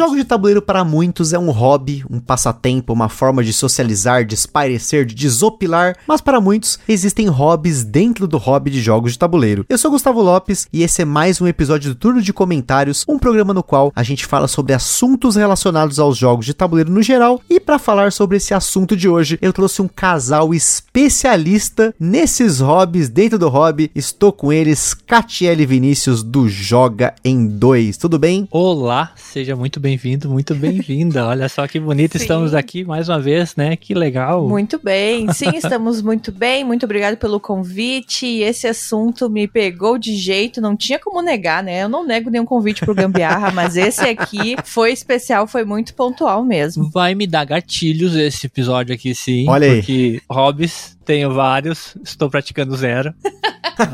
Jogos de tabuleiro para muitos é um hobby, um passatempo, uma forma de socializar, de espairecer, de desopilar, mas para muitos existem hobbies dentro do hobby de jogos de tabuleiro. Eu sou Gustavo Lopes e esse é mais um episódio do Turno de Comentários, um programa no qual a gente fala sobre assuntos relacionados aos jogos de tabuleiro no geral. E para falar sobre esse assunto de hoje, eu trouxe um casal especialista nesses hobbies dentro do hobby. Estou com eles, Catiele Vinícius do Joga em 2. Tudo bem? Olá, seja muito bem-vindo, muito bem-vinda. Olha só que bonito, Sim. estamos aqui mais uma vez, né? Que legal. Muito bem, sim, estamos muito bem. Muito obrigado pelo convite. E Esse assunto me pegou de jeito, não tinha como negar, né? Eu não nego nenhum convite pro Gambiarra, mas esse aqui foi especial, foi muito pontual mesmo. Vai me dar gatilhos esse episódio aqui, sim. Olha aí. Porque hobbies, tenho vários, estou praticando zero.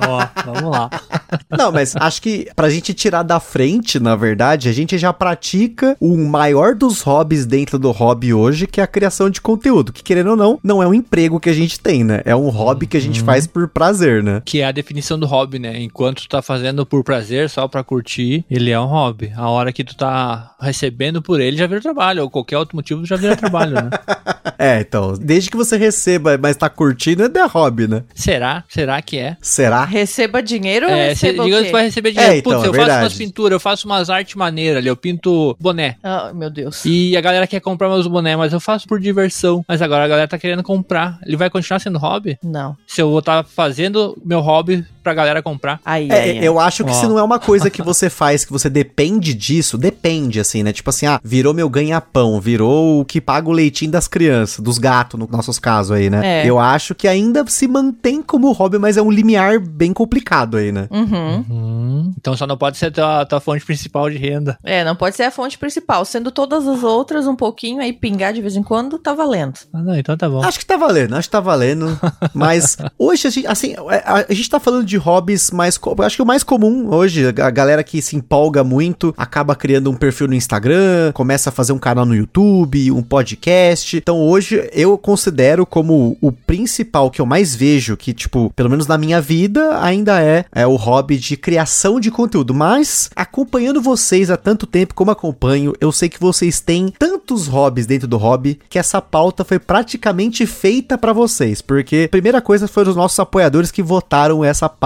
Ó, vamos lá. Não, mas acho que pra gente tirar da frente, na verdade, a gente já pratica o maior dos hobbies dentro do hobby hoje, que é a criação de conteúdo. Que querendo ou não, não é um emprego que a gente tem, né? É um hobby que a gente faz por prazer, né? Que é a definição do hobby, né? Enquanto tu tá fazendo por prazer, só pra curtir, ele é um hobby. A hora que tu tá recebendo por ele, já vira trabalho. Ou qualquer outro motivo, já vira trabalho, né? É, então, desde que você receba, mas tá curtindo, é de hobby, né? Será? Será que é? Será? Receba dinheiro ou É, cê, receba o digamos quê? que vai receber dinheiro. É, então, Putz, é eu faço verdade. umas pinturas, eu faço umas artes maneiras ali, eu pinto boné. Ah, meu Deus. E a galera quer comprar meus bonés, mas eu faço por diversão. Mas agora a galera tá querendo comprar. Ele vai continuar sendo hobby? Não. Se eu vou estar fazendo meu hobby pra galera comprar. Aí, É, aí, eu acho que Ó. se não é uma coisa que você faz, que você depende disso, depende, assim, né? Tipo assim, ah, virou meu ganha-pão, virou o que paga o leitinho das crianças, dos gatos, no nossos casos aí, né? É. Eu acho que ainda se mantém como hobby, mas é um limiar bem complicado aí, né? Uhum. Hum, então só não pode ser a tua, tua fonte principal de renda. É, não pode ser a fonte principal. Sendo todas as outras um pouquinho aí pingar de vez em quando, tá valendo. Ah, não, então tá bom. Acho que tá valendo, acho que tá valendo. Mas hoje, a gente, assim, a, a gente tá falando de hobbies mais. Acho que o mais comum hoje, a galera que se empolga muito, acaba criando um perfil no Instagram, começa a fazer um canal no YouTube, um podcast. Então hoje eu considero como o principal que eu mais vejo, que, tipo, pelo menos na minha vida, ainda é, é o hobby de criação de conteúdo. Mas acompanhando vocês há tanto tempo como acompanho, eu sei que vocês têm tantos hobbies dentro do hobby que essa pauta foi praticamente feita pra vocês, porque primeira coisa foram os nossos apoiadores que votaram essa pauta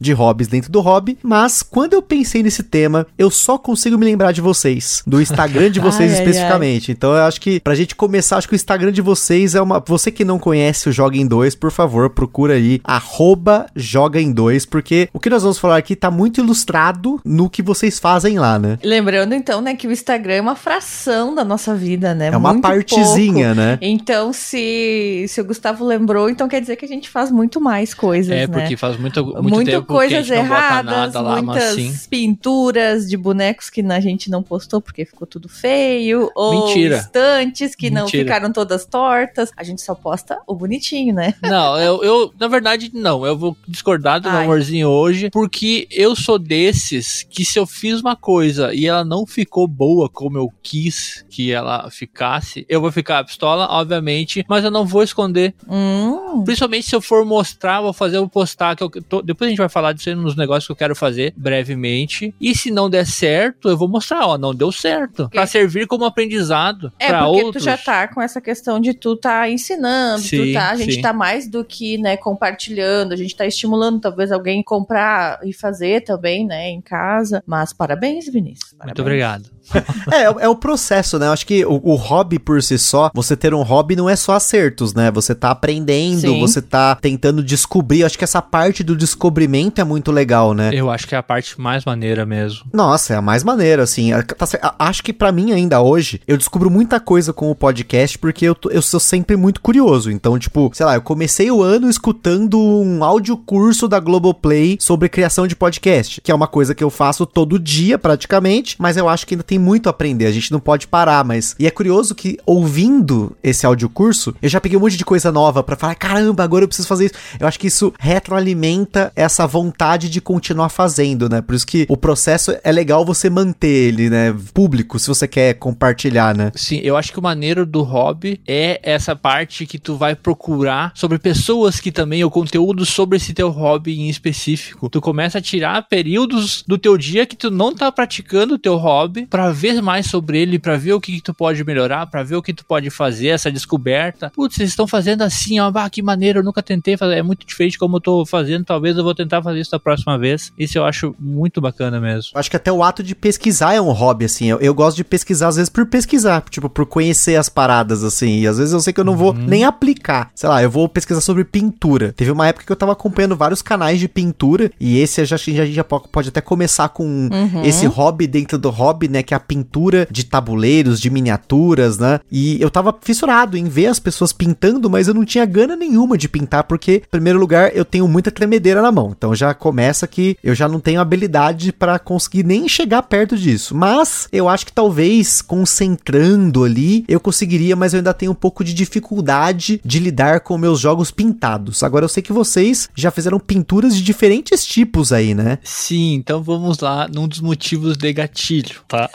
de hobbies dentro do hobby, mas quando eu pensei nesse tema, eu só consigo me lembrar de vocês, do Instagram de vocês Ai, ai, especificamente. Então eu acho que pra gente começar, acho que o Instagram de vocês é uma, você que não conhece o Joga em 2, por favor, procura aí arroba Joga em 2, porque o que nós vamos falar aqui tá muito ilustrado no que vocês fazem lá, né? Lembrando, então, né, que o Instagram é uma fração da nossa vida, né? É uma Muito partezinha, pouco. né? Então, se, se o Gustavo lembrou, então quer dizer que a gente faz muito mais coisas, É, né? porque faz muito, muito, Muito tempo coisas não erradas, lá, muitas sim. pinturas de bonecos que a gente não postou porque ficou tudo feio, ou Mentira. estantes que não Mentira. ficaram todas tortas. A gente só posta o bonitinho, né? Não, eu, eu, na verdade, não. Eu vou discordar do meu Ai. amorzinho hoje, porque eu sou desses que se eu fiz uma coisa e ela não ficou boa como eu quis que ela ficasse, eu vou ficar pistola, obviamente, mas eu não vou esconder. Hum, Principalmente se eu for mostrar, vou fazer, vou postar, que eu tô- depois a gente vai falar disso aí nos negócios que eu quero fazer brevemente. E se não der certo, eu vou mostrar, ó, não deu certo. Pra servir como aprendizado É, pra porque outros. tu já tá com essa questão de tu tá ensinando, tu Sim, tá, a gente sim. tá mais do que, né, compartilhando, a gente tá estimulando talvez alguém comprar e fazer também, né, em casa. Mas parabéns, Vinícius. Muito parabéns. obrigado. É, é o- é o processo, né? Eu acho que o, o hobby por si só, você ter um hobby não é só acertos, né? Você tá aprendendo, Sim. você tá tentando descobrir. Eu acho que essa parte do descobrimento é muito legal, né? Eu acho que é a parte mais maneira mesmo. Nossa, é a mais maneira, assim. A- tá acho que pra mim ainda hoje, eu descubro muita coisa com o podcast porque eu, eu sou sempre muito curioso. Então, tipo, sei lá, eu comecei o ano escutando um áudio curso da Globoplay sobre criação de podcast, que é uma coisa que eu faço todo dia praticamente, mas eu acho que ainda tem muito a aprender, a gente não pode parar, mas... E é curioso que ouvindo esse áudio curso, eu já peguei um monte de coisa nova pra falar, caramba, agora eu preciso fazer isso. Eu acho que isso retroalimenta essa vontade de continuar fazendo, né? Por isso que o processo é legal você manter ele, né? Público, se você quer compartilhar, né? Sim, eu acho que o maneiro do hobby é essa parte que tu vai procurar sobre pessoas que também, o conteúdo sobre esse teu hobby em específico. Tu começa a tirar períodos do teu dia que tu não tá praticando o teu hobby para ver mais sobre ele, para ver o que, que tu pode melhorar, para ver o que tu pode fazer, essa descoberta. Putz, vocês estão fazendo assim, ó, bah, que maneiro, eu nunca tentei fazer, é muito diferente como eu tô fazendo, talvez eu vou tentar fazer isso da próxima vez. Isso eu acho muito bacana mesmo. Acho que até o ato de pesquisar é um hobby, assim. Eu, eu gosto de pesquisar, às vezes, por pesquisar, tipo, por conhecer as paradas, assim. E às vezes eu sei que eu não vou nem aplicar. Sei lá, eu vou pesquisar sobre pintura. Teve uma época que eu tava acompanhando vários canais de pintura, e esse a gente já, já pode até começar com esse hobby dentro do hobby, né? Que é a pintura de tabuleiros, de miniaturas, né? E eu tava fissurado em ver as pessoas pintando, mas eu não tinha gana nenhuma de pintar, porque, em primeiro lugar, eu tenho muita tremedeira na mão. Então já começa que eu já não tenho habilidade para conseguir nem chegar perto disso. Mas eu acho que talvez concentrando ali eu conseguiria, mas eu ainda tenho um pouco de dificuldade de lidar com meus jogos pintados. Agora eu sei que vocês já fizeram pinturas de diferentes tipos aí, né? Sim, então vamos lá num dos motivos de gatilho, tá?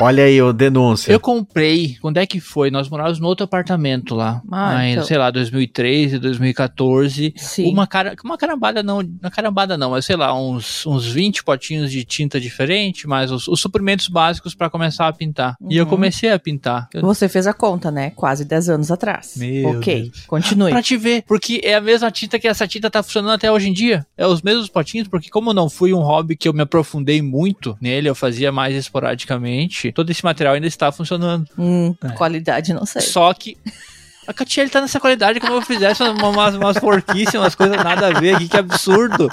Olha aí, o denúncia. Eu comprei, quando é que foi? Nós morávamos no outro apartamento lá. Ah, Aí, então. sei lá, 2013, 2014. Sim. Uma, cara, uma carambada não, uma carambada não, mas sei lá, uns, uns 20 potinhos de tinta diferente, mais os, os suprimentos básicos pra começar a pintar. E eu Uhum. comecei a pintar. Eu- Você fez a conta, né? Quase 10 anos atrás. Meu ok, Deus. continue. Pra te ver, porque é a mesma tinta que essa tinta tá funcionando até hoje em dia. É os mesmos potinhos, porque como não foi um hobby que eu me aprofundei muito nele, eu fazia mais esporadicamente, todo esse material ainda está funcionando. Hum, É. qualidade, não sei. Só que a Catiele tá nessa qualidade como eu fizesse uma- umas, umas porquices, umas coisas nada a ver aqui, que absurdo.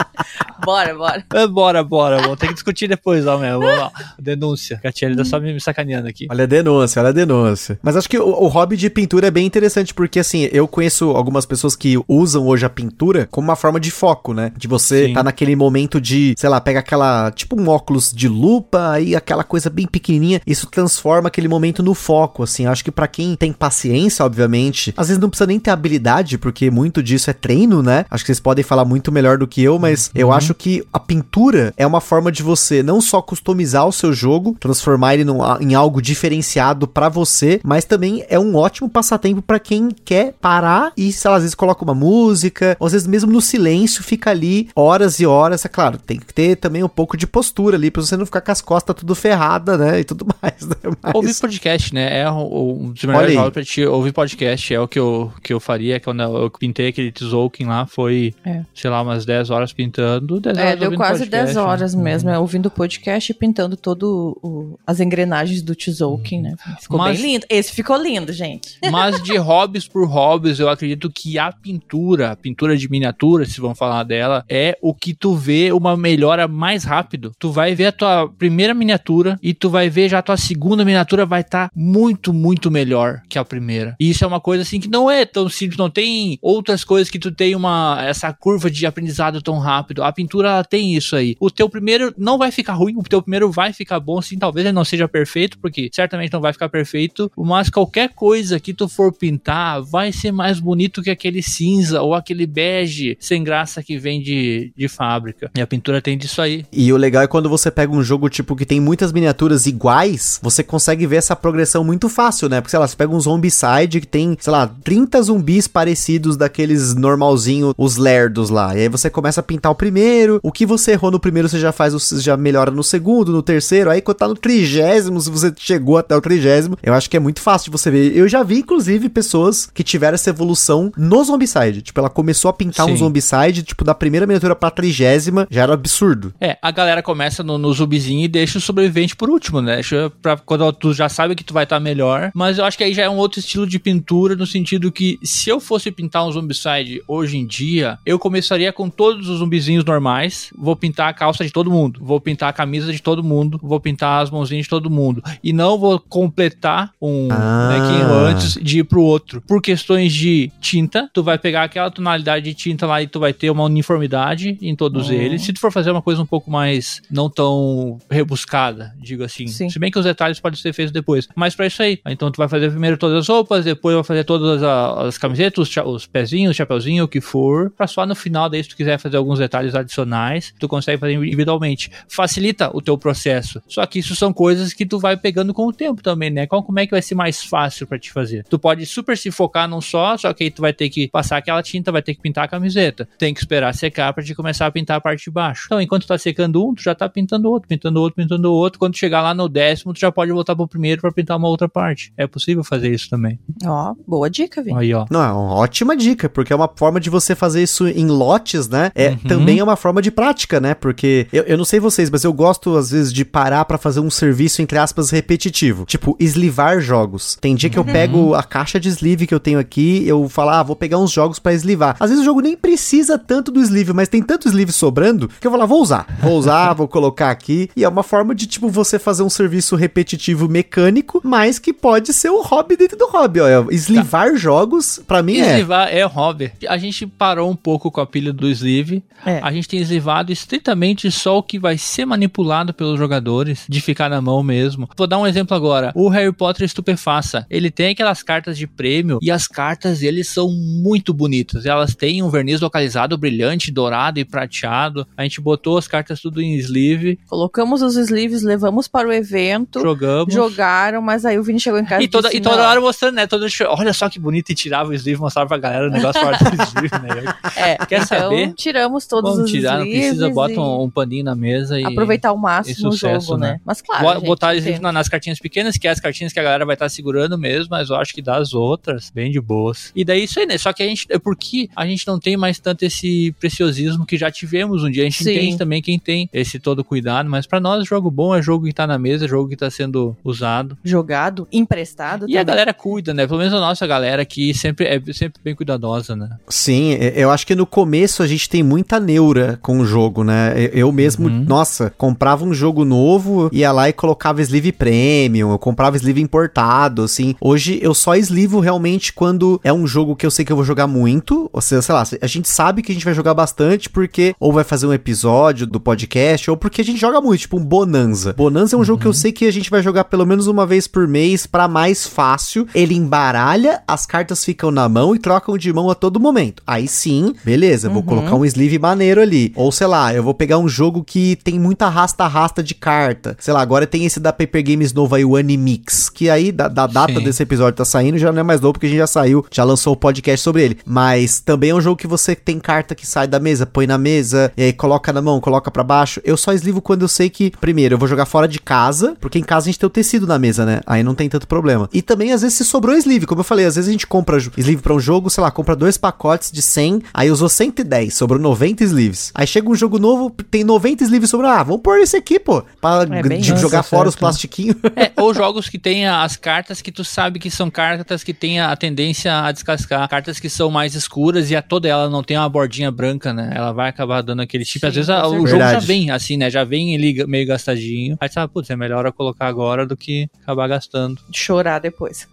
Bora, bora. É, bora, bora, vou ter que discutir depois, ó, meu. Vamos lá. Denúncia. Catiele tá só me, me sacaneando aqui. Olha a denúncia, olha a denúncia. Mas acho que o, o hobby de pintura é bem interessante, porque assim, eu conheço algumas pessoas que usam hoje a pintura como uma forma de foco, né? De você Sim. tá naquele momento de, sei lá, pega aquela, tipo um óculos de lupa, aí aquela coisa bem pequenininha, isso transforma aquele momento no foco, assim. Acho que pra quem tem paciência, obviamente, às vezes não precisa nem ter habilidade, porque muito disso é treino, né? Acho que vocês podem falar muito melhor do que eu, mas eu acho que a pintura é uma forma de você não só customizar o seu jogo, transformar ele num- em algo diferenciado pra você, mas também é um ótimo passatempo pra quem quer parar e, sei lá, às vezes coloca uma música, ou às vezes mesmo no silêncio fica ali horas e horas. É claro, tem que ter também um pouco de postura ali pra você não ficar com as costas tudo ferrada, né? E tudo mais, né? Mas- Ouvir podcast, né? É um dos melhores jogos pra ti. Ouvir podcast é o que eu, que eu faria quando eu pintei aquele Tzolk'in lá. Foi, É. sei lá, umas 10 horas pintando. 10 É, horas deu ouvindo quase podcast, 10 horas né? mesmo, é, ouvindo o podcast e pintando todo o- as engrenagens do Tzolk'in, né? Ficou Mas- bem lindo. Esse ficou lindo, gente. Mas de hobbies por hobbies, eu acredito que a pintura, a pintura de miniatura, se vão falar dela, é o que tu vê uma melhora mais rápido. Tu vai ver a tua primeira miniatura e tu vai ver já a tua segunda miniatura vai estar muito, muito melhor que a primeira. E isso é uma coisa assim que não é tão simples, não tem outras coisas que tu tem uma essa curva de aprendizado tão rápido. A pintura tem isso aí. O teu primeiro não vai ficar ruim, o teu primeiro vai ficar bom, sim, talvez ele não seja perfeito, porque certamente não vai ficar perfeito, mas qualquer coisa que tu for pintar vai ser mais bonito que aquele cinza ou aquele bege sem graça que vem de, de fábrica. E a pintura tem disso aí. E o legal é quando você pega um jogo, tipo, que tem muitas miniaturas iguais, você consegue ver essa progressão muito fácil, né? Porque, sei lá, você pega um Zombicide que tem, sei lá, 30 zumbis parecidos daqueles normalzinho, os lerdos lá. E aí você começa a pintar o primeiro, o que você errou no primeiro, você já faz, você já melhora no segundo, no terceiro, aí quando tá no trigésimo, se você chegou até o trigésimo, eu acho que é muito fácil de você ver. Eu já vi, inclusive, pessoas que tiveram essa evolução no Zombicide. Tipo, ela começou a pintar um Sim. Zombicide, tipo, da primeira miniatura pra trigésima, já era absurdo. É, a galera começa no, no zumbizinho e deixa o sobrevivente por último, né? Deixa pra quando tu já sabe que tu vai estar melhor. Mas eu acho que aí já é um outro estilo de pintura, no sentido que se eu fosse pintar um zombicide hoje em dia, eu começaria com todos os zumbizinhos normais. Vou pintar a calça de todo mundo. Vou pintar a camisa de todo mundo. Vou pintar as mãozinhas de todo mundo. E não vou completar um Ah. bonequinho antes de ir pro outro. Por questões de tinta, tu vai pegar aquela tonalidade de tinta lá e tu vai ter uma uniformidade em todos Uhum. eles. Se tu for fazer uma coisa um pouco mais não tão rebuscada, digo assim. Sim. Se bem que os detalhes podem ser feitos depois. Mas pra isso aí. Então tu vai fazer primeiro todas as roupas, depois vai fazer todas as camisetas, os, pezinhos, o chapeuzinho, o que for, pra só no final daí, se tu quiser fazer alguns detalhes adicionais, tu consegue fazer individualmente. Facilita o teu processo. Só que isso são coisas que tu vai pegando com o tempo também, né? Como é que vai ser mais fácil pra te fazer? Tu pode super se focar num só, só que aí tu vai ter que passar aquela tinta, vai ter que pintar a camiseta. Tem que esperar secar pra te começar a pintar a parte de baixo. Então, enquanto tu tá secando um, tu já tá pintando outro, pintando outro, pintando outro. Quando chegar lá no décimo, tu já pode voltar pro primeiro pra pintar uma outra parte. É possível fazer isso também. Ó, boa dica, Vini. Aí, ó. Não, é uma ótima dica, porque é uma forma de você fazer isso em lotes, né? É, Uhum. Também é uma forma de prática, né? Porque eu, eu não sei vocês, mas eu gosto, às vezes, de parar pra fazer um serviço, entre aspas, repetitivo. Tipo, eslivar jogos. Tem dia que eu pego a caixa de sleeve que eu tenho aqui, eu falo, ah, vou pegar uns jogos pra eslivar. Às vezes o jogo nem precisa tanto do sleeve, mas tem tanto sleeve sobrando que eu vou lá, vou usar. Vou usar, vou colocar aqui. E é uma forma de, tipo, você fazer um serviço repetitivo mecânico, mas que pode ser um hobby dentro do hobby. Olha, eslivar jogos, pra mim é. Eslivar é hobby. A gente parou um pouco com a pilha do sleeve. É. A gente tem eslivado estritamente só o que vai ser manipulado pelos jogadores, de ficar na mão mesmo. Vou dar um exemplo agora. O Harry Potter Estupefaça. Ele tem aquelas cartas de prêmio e as cartas eles são muito bonitas. Elas têm um verniz localizado brilhante, dourado e prateado. A gente botou as cartas tudo em sleeve, Colocamos os sleeves, levamos para o evento, jogamos. jogaram, mas aí o Vini chegou em casa E toda, disse, e toda hora mostrando, né? Toda, olha só que bonito e tirava o sleeve, mostrava pra galera o negócio fora do sleeve, né? É, Quer então, saber? tiramos todos Vamos os tirar, não precisa, bota um, um paninho na mesa e. aproveitar ao máximo o jogo, né? né? Mas claro, Bo- gente, botar na- nas cartinhas pequenas, que é as cartinhas que a galera vai estar segurando mesmo, mas eu acho que das outras, bem de boas. E daí isso aí, né? Só que a gente, é porque a gente não tem mais tanto esse preciosismo que já tivemos um dia. A gente Sim. entende também quem tem esse todo cuidado, mas pra nós, jogo bom é jogo que tá na mesa, jogo que tá sendo usado. jogado, emprestado E a também. galera cuida, né? Pelo menos a nossa galera aqui sempre é sempre bem cuidadosa, né? Sim, eu acho que no começo a gente tem muita neura com o jogo, né? Eu mesmo, Uhum. nossa, comprava um jogo novo, ia lá e colocava sleeve premium, eu comprava sleeve importado, assim. Hoje eu só eslivo realmente quando é um jogo que eu sei que eu vou jogar muito, ou seja, sei lá, a gente sabe que a gente vai jogar bastante porque ou vai fazer um episódio do podcast ou porque a gente joga muito, tipo um Bonanza. Bonanza é um jogo que eu sei que a gente vai jogar pelo menos uma vez por mês pra mais fácil. Ele embaralha, as cartas ficam na mão e trocam de mão a todo momento. Aí sim, beleza, vou colocar um sleeve maneiro ali. Ou sei lá, eu vou pegar um jogo que tem muita rasta-rasta de carta. Sei lá, agora tem esse da Paper Games novo aí, o Animix, que aí da, da data Sim. desse episódio tá saindo já não é mais novo porque a gente já saiu, já lançou o podcast sobre ele. Mas também é um jogo que você tem carta que sai da mesa, põe na mesa, e aí coloca na mão, coloca pra baixo. Eu só eslivo quando eu sei que, primeiro, eu vou jogar fora de casa, porque em casa a gente tem o tecido na mesa, né? Aí não tem tanto problema. E também, às vezes, se sobrou sleeve, como eu falei, às vezes a gente compra sleeve pra um jogo, sei lá, compra dois pacotes de 100, aí usou 110, sobrou 90 sleeves. Aí chega um jogo novo, tem 90 sleeves sobrando, ah, vamos pôr esse aqui, pô, pra É jogar tá fora os plastiquinhos. É, ou jogos que tem as cartas que tu sabe que são cartas que têm a tendência a descascar. Cartas que são mais escuras e a toda ela não tem uma bordinha branca, né? Ela vai acabar dando aquele tipo. Sim, Às vezes a- o jogo já vem assim, né? Já vem ele meio gastadinho. Aí tu sabe, putz, é melhor eu colocar agora do que acabar gastando. chorar depois.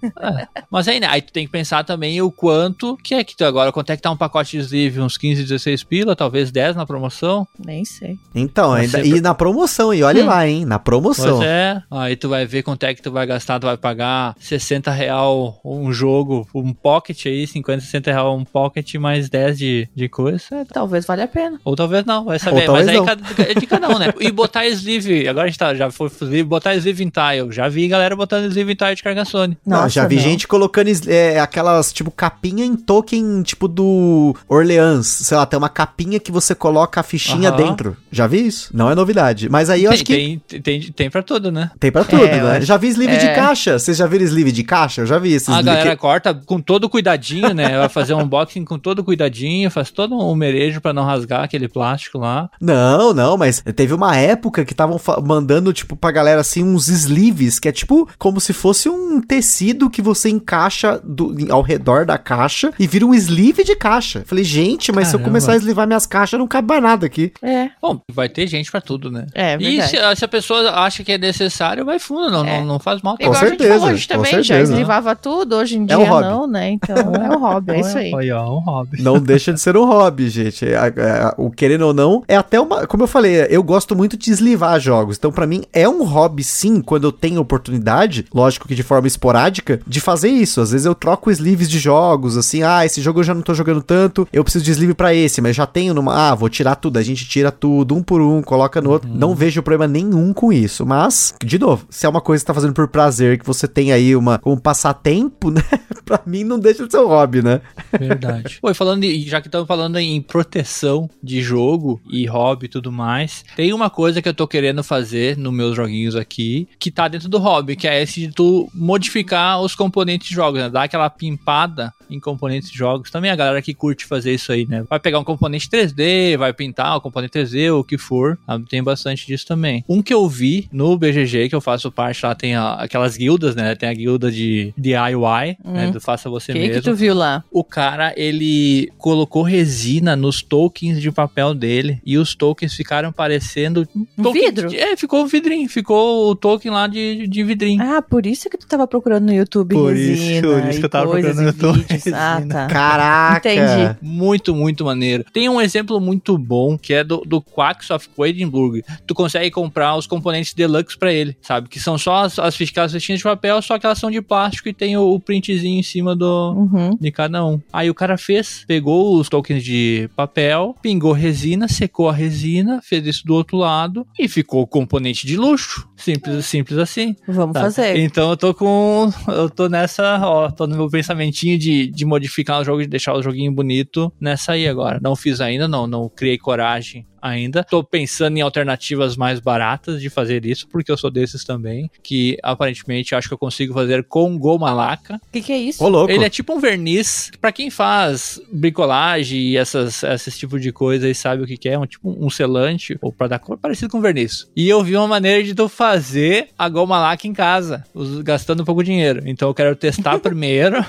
Mas aí, né? Aí tu tem que pensar também o quanto que é que tu agora, quanto é que tá um pacote de sleeve? Uns 15, 16 pila, talvez 10 na promoção? Nem sei. Então, ainda, e na promoção, e olha Hum. lá, hein, na promoção. Pois é. Aí tu vai ver quanto é que tu vai gastar, tu vai pagar 60 real um jogo, um pocket aí, 50, 60 real um pocket mais 10 de, de coisa. é, Talvez valha a pena. Ou talvez não, vai saber. Mas aí não. cada- é de cada um, né? E botar sleeve, agora a gente tá, já foi sleeve, botar sleeve em tile. Já vi galera botando sleeve em tile de Carcassonne. Não, Nossa, já vi não. gente colocando is- é, aquelas, tipo, capinha em token, tipo, do Orleans. Sei lá, tem uma capinha que você coloca a fichinha Aham. dentro. Já vi isso? Não é novidade. Mas aí eu tem, acho que tem, tem, tem pra tudo, né? tem pra tudo, É, né? Já vi sleeve de é. caixa. Vocês já viram sleeve de caixa? Eu já vi esses A galera que- corta com todo cuidadinho, né? Vai fazer um unboxing com todo cuidadinho, faz todo um merejo pra não rasgar aquele plástico lá. Não, não, mas teve uma época que estavam mandando, tipo, pra galera, assim, uns sleeves, que é tipo como se fosse um tecido que você encaixa do- ao redor da caixa e vira um sleeve de caixa. Falei, gente, mas se eu Caramba. começar a eslivar minhas caixas, não cabe mais nada aqui. É, Bom, vai ter gente pra tudo, né? É, e verdade. se, se a pessoa acha que é necessário, vai fundo, não, É. não, não faz mal. Com igual a gente certeza, falou, a gente com também já certeza. eslivava tudo, hoje em É dia um hobby. não, né? Então é um hobby, é isso aí. Olha, um hobby. Não deixa de ser um hobby, gente. É, é, o querendo ou não, é até uma. Como eu falei, eu gosto muito de eslivar jogos. Então, pra mim, é um hobby, sim, quando eu tenho oportunidade, lógico que de forma esporádica, de fazer isso. Às vezes eu troco sleeves de jogos, assim, ah, esse jogo eu já não tô jogando tanto, eu preciso de sleeve pra esse, mas já tenho numa, ah, vou tirar tudo, a gente tira tudo, um por um, coloca no outro. Não vejo problema nenhum com isso, mas, de novo, se é uma coisa que você tá fazendo por prazer, que você tem aí uma, como passatempo, né, pra mim não deixa de ser um hobby, né? Verdade. Pô, e falando de, já que estamos falando em proteção de jogo e hobby e tudo mais, tem uma coisa que eu tô querendo fazer nos meus joguinhos aqui, que tá dentro do hobby, que é esse de tu modificar os componentes de jogos, né? Dar aquela pimpada em componentes de jogos. Também a galera que curte fazer isso aí, né? Vai pegar um componente 3D, vai pintar o componente 3D ou o que for. Sabe? Tem bastante disso também. Um que eu vi no BGG, que eu faço parte lá, tem a- aquelas guildas, né? Tem a guilda de DIY, né? Hum. Do faça você O que, mesmo. que tu viu lá? O cara, ele colocou resina nos tokens de papel dele e os tokens ficaram parecendo Um token vidro? de- é, ficou um vidrinho, ficou o token lá de, de vidrinho. Ah, por isso que tu tava procurando no YouTube Por resina por isso que eu e tava procurando no YouTube vídeos. Ah, tá. Caraca! Entendi. Muito, muito maneiro. Tem um exemplo muito bom que é do, do Quacks of Quedlinburg. Tu consegue comprar os componentes deluxe pra ele, sabe? Que são só as, as fichinhas de papel, só que elas são de plástico e tem o, o printzinho em cima do, Uhum. de cada um. Aí o cara fez, pegou os tokens de papel, pingou resina, secou a resina, fez isso do outro lado e ficou componente de luxo. Simples, simples assim. Vamos sabe? fazer. Então eu tô com. Eu tô nessa, ó, tô no meu pensamentinho de, de modificar o jogo, de deixar o joguinho bonito nessa aí agora. Não fiz ainda, não, não criei coragem ainda. Tô pensando em alternativas mais baratas de fazer isso, porque eu sou desses também, que aparentemente acho que eu consigo fazer com goma laca. O que, que é isso? Ô, louco. Ele é tipo um verniz. Pra quem faz bricolagem e essas, esses tipos de coisa aí sabe o que, que é. Um tipo um selante, ou pra dar cor, parecido com verniz. E eu vi uma maneira de tu fazer a goma laca em casa, gastando pouco dinheiro. Então eu quero testar primeiro,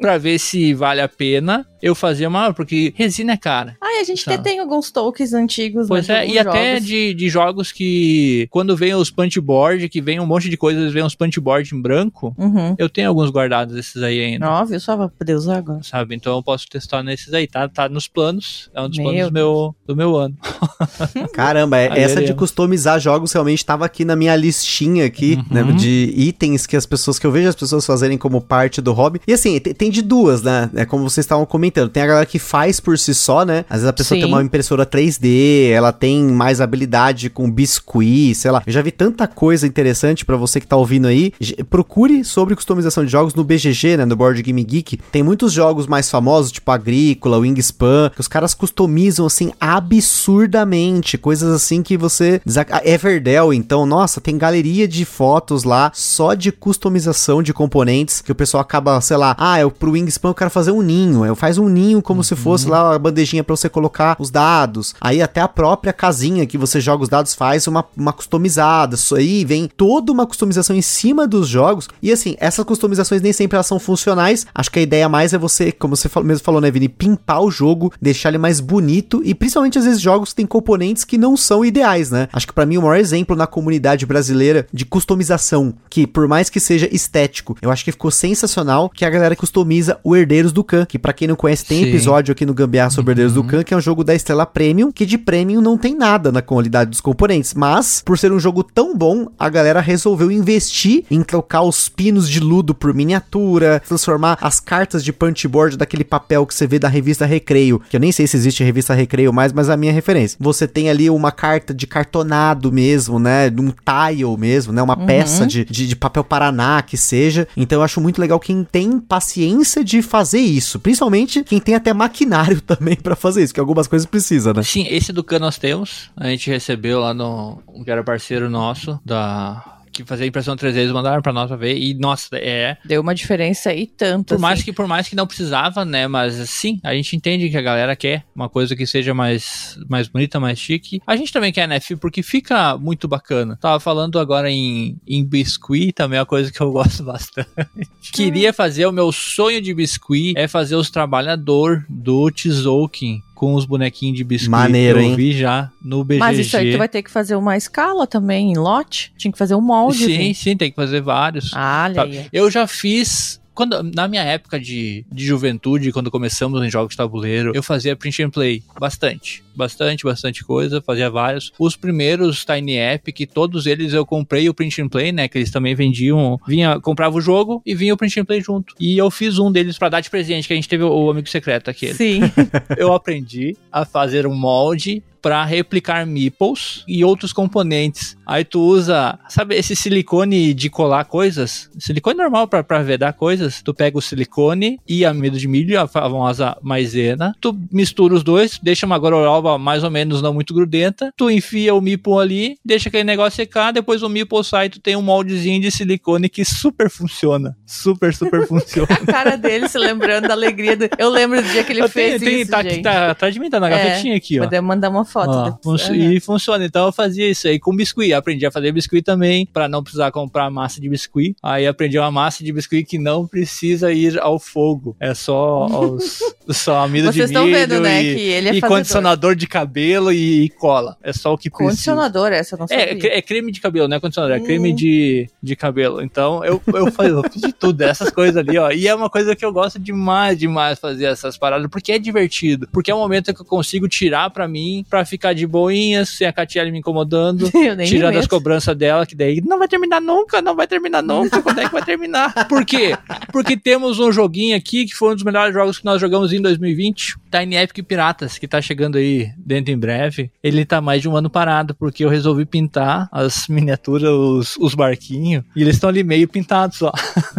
pra ver se vale a pena eu fazer uma. Porque resina é cara. Ah, a gente Tá. até tem alguns tokens antigos, Pois é, e alguns até jogos. de, de jogos que quando vem os punch board, que vem um monte de coisas, vem uns punch board em branco, Uhum. eu tenho alguns guardados desses aí ainda. Ó, viu só pra poder usar agora. sabe? Então eu posso testar nesses aí, tá? Tá nos planos. É um dos Meu planos do meu, do meu ano. Caramba, é- essa de customizar jogos realmente estava aqui na minha listinha aqui, Uhum. né, de itens que as pessoas que eu vejo as pessoas fazerem como parte do hobby. E assim, te- tem de duas, né? É como vocês estavam comentando. Tem a galera que faz por si só, né? Às vezes a pessoa Sim. tem uma impressora 3D, ela tem mais habilidade com biscuit, sei lá. Eu já vi tanta coisa interessante pra você que tá ouvindo aí. Procure sobre customização de jogos no BGG, né, no Board Game Geek. Tem muitos jogos mais famosos, tipo Agrícola, Wingspan, que os caras customizam assim absurdamente, coisas assim que você desac- a Everdell, então, nossa, tem galeria de fotos lá só de customização de componentes que o pessoal acaba, sei lá, ah, eu pro Wingspan eu quero fazer um ninho, eu faz um ninho como se fosse lá a bandejinha pra você colocar os dados. Aí até a própria casinha que você joga os dados faz uma, uma customizada. Isso aí vem toda uma customização em cima dos jogos. E assim, essas customizações nem sempre elas são funcionais. Acho que a ideia mais é você, como você mesmo falou, né, Vini, pimpar o jogo, deixar ele mais bonito e principalmente às vezes jogos que tem componentes que não são ideais, né? Acho que pra mim o maior exemplo na comunidade brasileira de customização, que por mais que seja estético, eu acho que ficou sensacional, que a galera customiza o Herdeiros do Khan, que pra quem não conhece tem Sim. episódio aqui no Gambiarra sobre Herdeiros do Khan, que é um jogo da Estrela Premium, que de Premium não tem nada na qualidade dos componentes, mas por ser um jogo tão bom, a galera resolveu investir em trocar os pinos de ludo por miniatura, transformar as cartas de punchboard daquele papel que você vê da revista Recreio, que eu nem sei se existe revista Recreio mais, mas é a minha referência. Você tem ali uma carta de cartonado mesmo, né, de um tile mesmo, né, uma peça de, de, de papel paraná que seja. Então eu acho muito legal quem tem paciência de fazer isso, principalmente quem tem até maquinário também pra fazer isso, que algumas coisas precisa, né? Sim, esse do Can nós temos. A gente recebeu lá no. que era parceiro nosso da. Que fazia impressão 3D, eles mandaram pra nós pra ver. E, nossa, é. Deu uma diferença aí tanto. Por mais assim. que por mais que não precisava, né? Mas sim, a gente entende que a galera quer uma coisa que seja mais, mais bonita, mais chique. A gente também quer, né? Porque fica muito bacana. Tava falando agora em, em biscuit, também é uma coisa que eu gosto bastante. Queria fazer, o meu sonho de biscuit é fazer os trabalhador do Tzolk'in com os bonequinhos de biscuit. Maneiro, que eu hein? vi já no BGG. Mas isso aí tu vai ter que fazer uma escala também, em lote. Tinha que fazer um molde. Sim, sim, tem que fazer vários. Ah, olha aí. Eu já fiz quando, na minha época de, de juventude, quando começamos em jogos de tabuleiro, eu fazia print and play bastante. Bastante, bastante coisa, fazia vários. Os primeiros Tiny Epic, todos eles eu comprei o print and play, né? Que eles também vendiam, vinha, comprava o jogo e vinha o print and play junto. E eu fiz um deles para dar de presente, que a gente teve o amigo secreto aquele. Sim. eu aprendi a fazer um molde para replicar meeples e outros componentes. Aí tu usa, sabe, esse silicone de colar coisas? Silicone normal para vedar coisas. Tu pega o silicone e amido de milho, a famosa maisena. Tu mistura os dois, deixa uma gororoba mais ou menos não muito grudenta. Tu enfia o meeple ali, deixa aquele negócio secar. Depois o meeple sai, tu tem um moldezinho de silicone que super funciona. Super, super funciona. a cara dele se lembrando da alegria. Do... Eu lembro do dia que ele Eu fez tenho- isso, tá, gente. aqui, tá atrás de mim, tá na gavetinha aqui, ó. Poder mandar uma foto. Ó, depois. func- Aham. E funciona. Então eu fazia isso aí com biscuit. Aprendi a fazer biscuit também, pra não precisar comprar massa de biscuit. Aí aprendi uma massa de biscuit que não precisa ir ao fogo. É só aos, só amido Vocês de estão milho vendo, né, e, que ele é e condicionador de cabelo e, e cola. É só o que precisa. Condicionador, essa não sabia. É, é cre- é creme de cabelo, não é condicionador, é Hum. creme de, de cabelo. Então eu, eu, faz- eu fiz de tudo, essas coisas ali, ó. E é uma coisa que eu gosto demais, demais fazer essas paradas, porque é divertido. Porque é um momento que eu consigo tirar pra mim, pra ficar de boinhas, sem a Catiele me incomodando. Tirando me as cobranças dela, que daí não vai terminar nunca, não vai terminar nunca, quando é que vai terminar? Por quê? Porque temos um joguinho aqui que foi um dos melhores jogos que nós jogamos em 2020, Tiny Epic Piratas, que tá chegando aí dentro em breve. Ele tá mais de um ano parado, porque eu resolvi pintar as miniaturas, os, os barquinhos, e eles estão ali meio pintados, ó.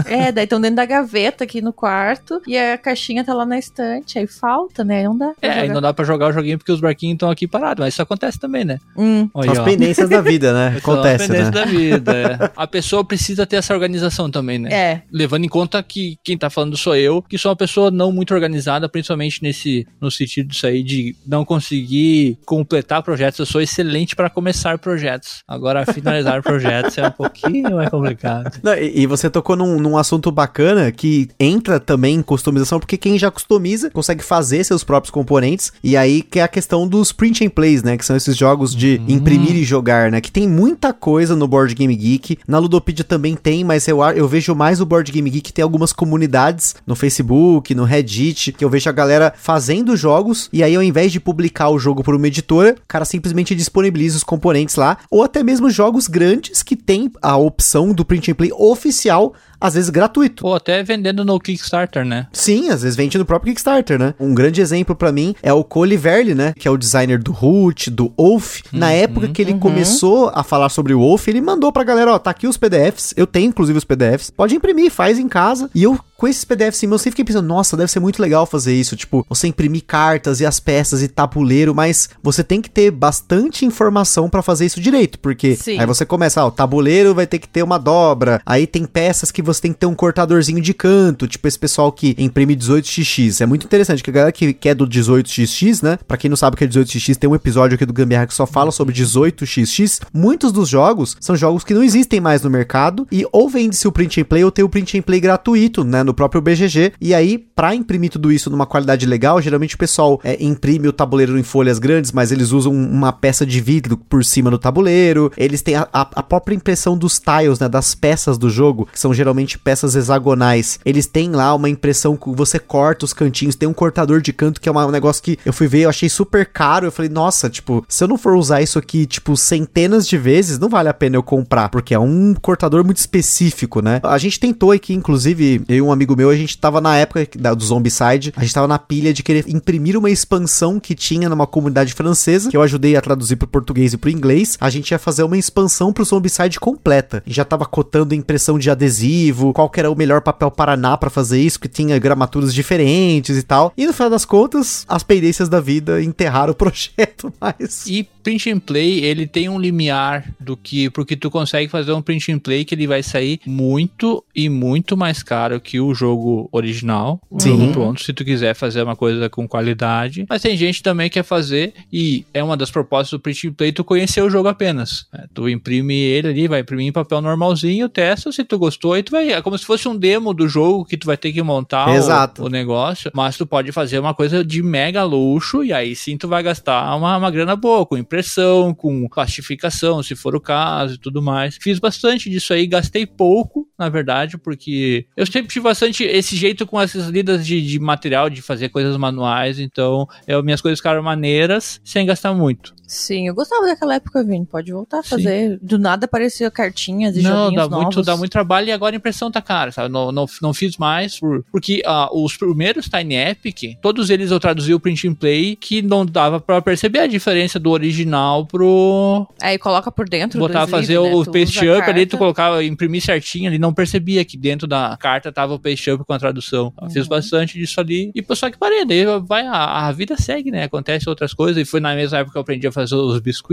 É, daí estão dentro da gaveta aqui no quarto e a caixinha tá lá na estante. Aí falta, né? Não dá. É, e jogar. não dá pra jogar o joguinho porque os barquinhos estão aqui parados, mas isso acontece também, né? Hum, Olha, São as pendências da vida, né? São as Acontece, né? pendências da vida. é. A pessoa precisa ter essa organização também, né? é. levando em conta que quem tá falando sou eu, que sou uma pessoa não muito organizada, principalmente nesse no sentido disso aí de não conseguir completar projetos. Eu sou excelente para começar projetos. Agora finalizar projetos é um pouquinho mais complicado. Não, e, e você tocou num, num assunto bacana que entra também em customização, porque quem já customiza consegue fazer seus próprios componentes. E aí que é a questão dos print and plays, né? Que são esses jogos de imprimir e jogar, né? Que tem muita coisa no Board Game Geek. Na Ludopedia também tem, mas eu, eu vejo mais o Board Game Geek tem algumas comunidades no Facebook, no Reddit, que eu vejo a galera fazendo jogos. E aí, ao invés de publicar o jogo por uma editora, o cara simplesmente disponibiliza os componentes lá. Ou até mesmo jogos grandes que tem a opção do print and play oficial, às vezes gratuito. Ou até vendendo no Kickstarter, né? Sim, às vezes vende no próprio Kickstarter, né? Um grande exemplo pra mim é o Cole Verli, né? Que é o designer do Root, do Wolf. Na época que ele começou a falar sobre o Wolf, ele mandou pra galera, ó, tá aqui os PDFs, eu tenho inclusive os PDFs, pode imprimir, faz em casa. E eu, com esses PDFs em mãos, sempre fiquei pensando, nossa, deve ser muito legal fazer isso. Tipo, você imprimir cartas e as peças e tabuleiro, mas você tem que ter bastante informação pra fazer isso direito, porque Sim. aí você começa, ó, o tabuleiro vai ter que ter uma dobra, aí tem peças que você tem que ter um cortadorzinho de canto, tipo esse pessoal que imprime 18xx. É muito interessante que a galera que, que é do 18xx, né? Pra quem não sabe o que é 18xx, tem um episódio aqui do Gambiarra que só fala sobre 18xx. Muitos dos jogos são jogos que não existem mais no mercado e ou vende-se o print and play ou tem o print and play gratuito, né, no próprio BGG. E aí, pra imprimir tudo isso numa qualidade legal, geralmente o pessoal é, imprime o tabuleiro em folhas grandes, mas eles usam uma peça de vidro por cima do tabuleiro. Eles têm a, a- a própria impressão dos tiles, né, das peças do jogo, que são geralmente peças hexagonais. Eles têm lá uma impressão que você corta os cantinhos, tem um cortador de canto que é um negócio que eu fui ver, eu achei super caro. Eu falei, nossa, tipo, se eu não for usar isso aqui, tipo, centenas de vezes, não vale a pena eu comprar, porque é um cortador muito específico, né? A gente tentou aqui, inclusive, eu e um amigo meu, a gente tava na época do Zombicide, a gente tava na pilha de querer imprimir uma expansão que tinha numa comunidade francesa, que eu ajudei a traduzir pro português e pro inglês. A gente ia fazer uma expansão pro Zombicide completa. Gente já tava cotando impressão de adesivo, qual que era o melhor papel Paraná pra fazer isso, que tinha gramaturas diferentes e tal. E no final das contas, as pendências da vida enterraram o projeto, mas... E print and play, ele tem um limiar do que porque tu consegue fazer um print and play que ele vai sair muito e muito mais caro que o jogo original, Sim. jogo pronto, se tu quiser fazer uma coisa com qualidade. Mas tem gente também que quer fazer e é uma das propostas do print and play tu conhecer o jogo apenas. É, tu imprime ele ali, vai imprimir em papel normalzinho, testa, se tu gostou, aí tu vai vai. É como se fosse um demo do jogo que tu vai ter que montar Exato. O, o negócio. Mas tu pode fazer uma coisa de mega luxo e aí sim tu vai gastar uma, uma grana boa, com impressão, com plastificação, se for o caso e tudo mais. Fiz bastante disso aí, gastei pouco, na verdade, porque eu sempre tive bastante esse jeito com essas lidas de, de material, de fazer coisas manuais, então eu, minhas coisas ficaram maneiras sem gastar muito. Sim, eu gostava daquela época, Vini. Pode voltar a Sim. fazer. Do nada aparecia cartinhas e Não, joguinhos dá muito, novos. dá muito trabalho e agora a impressão tá cara, sabe? Não, não, não fiz mais, por, porque ah, os primeiros Tiny Epic, todos eles eu traduzi o print and play que não dava pra perceber a diferença do original pro Aí coloca por dentro botar fazer né? o Tu paste up ali, tu colocava, imprimir certinho ali, não percebia que dentro da carta tava o paste up com a tradução. Eu Uhum. fiz bastante disso ali e só que parei, daí vai, a, a vida segue, né? Acontece outras coisas e foi na mesma época que eu aprendi a fazer os biscuits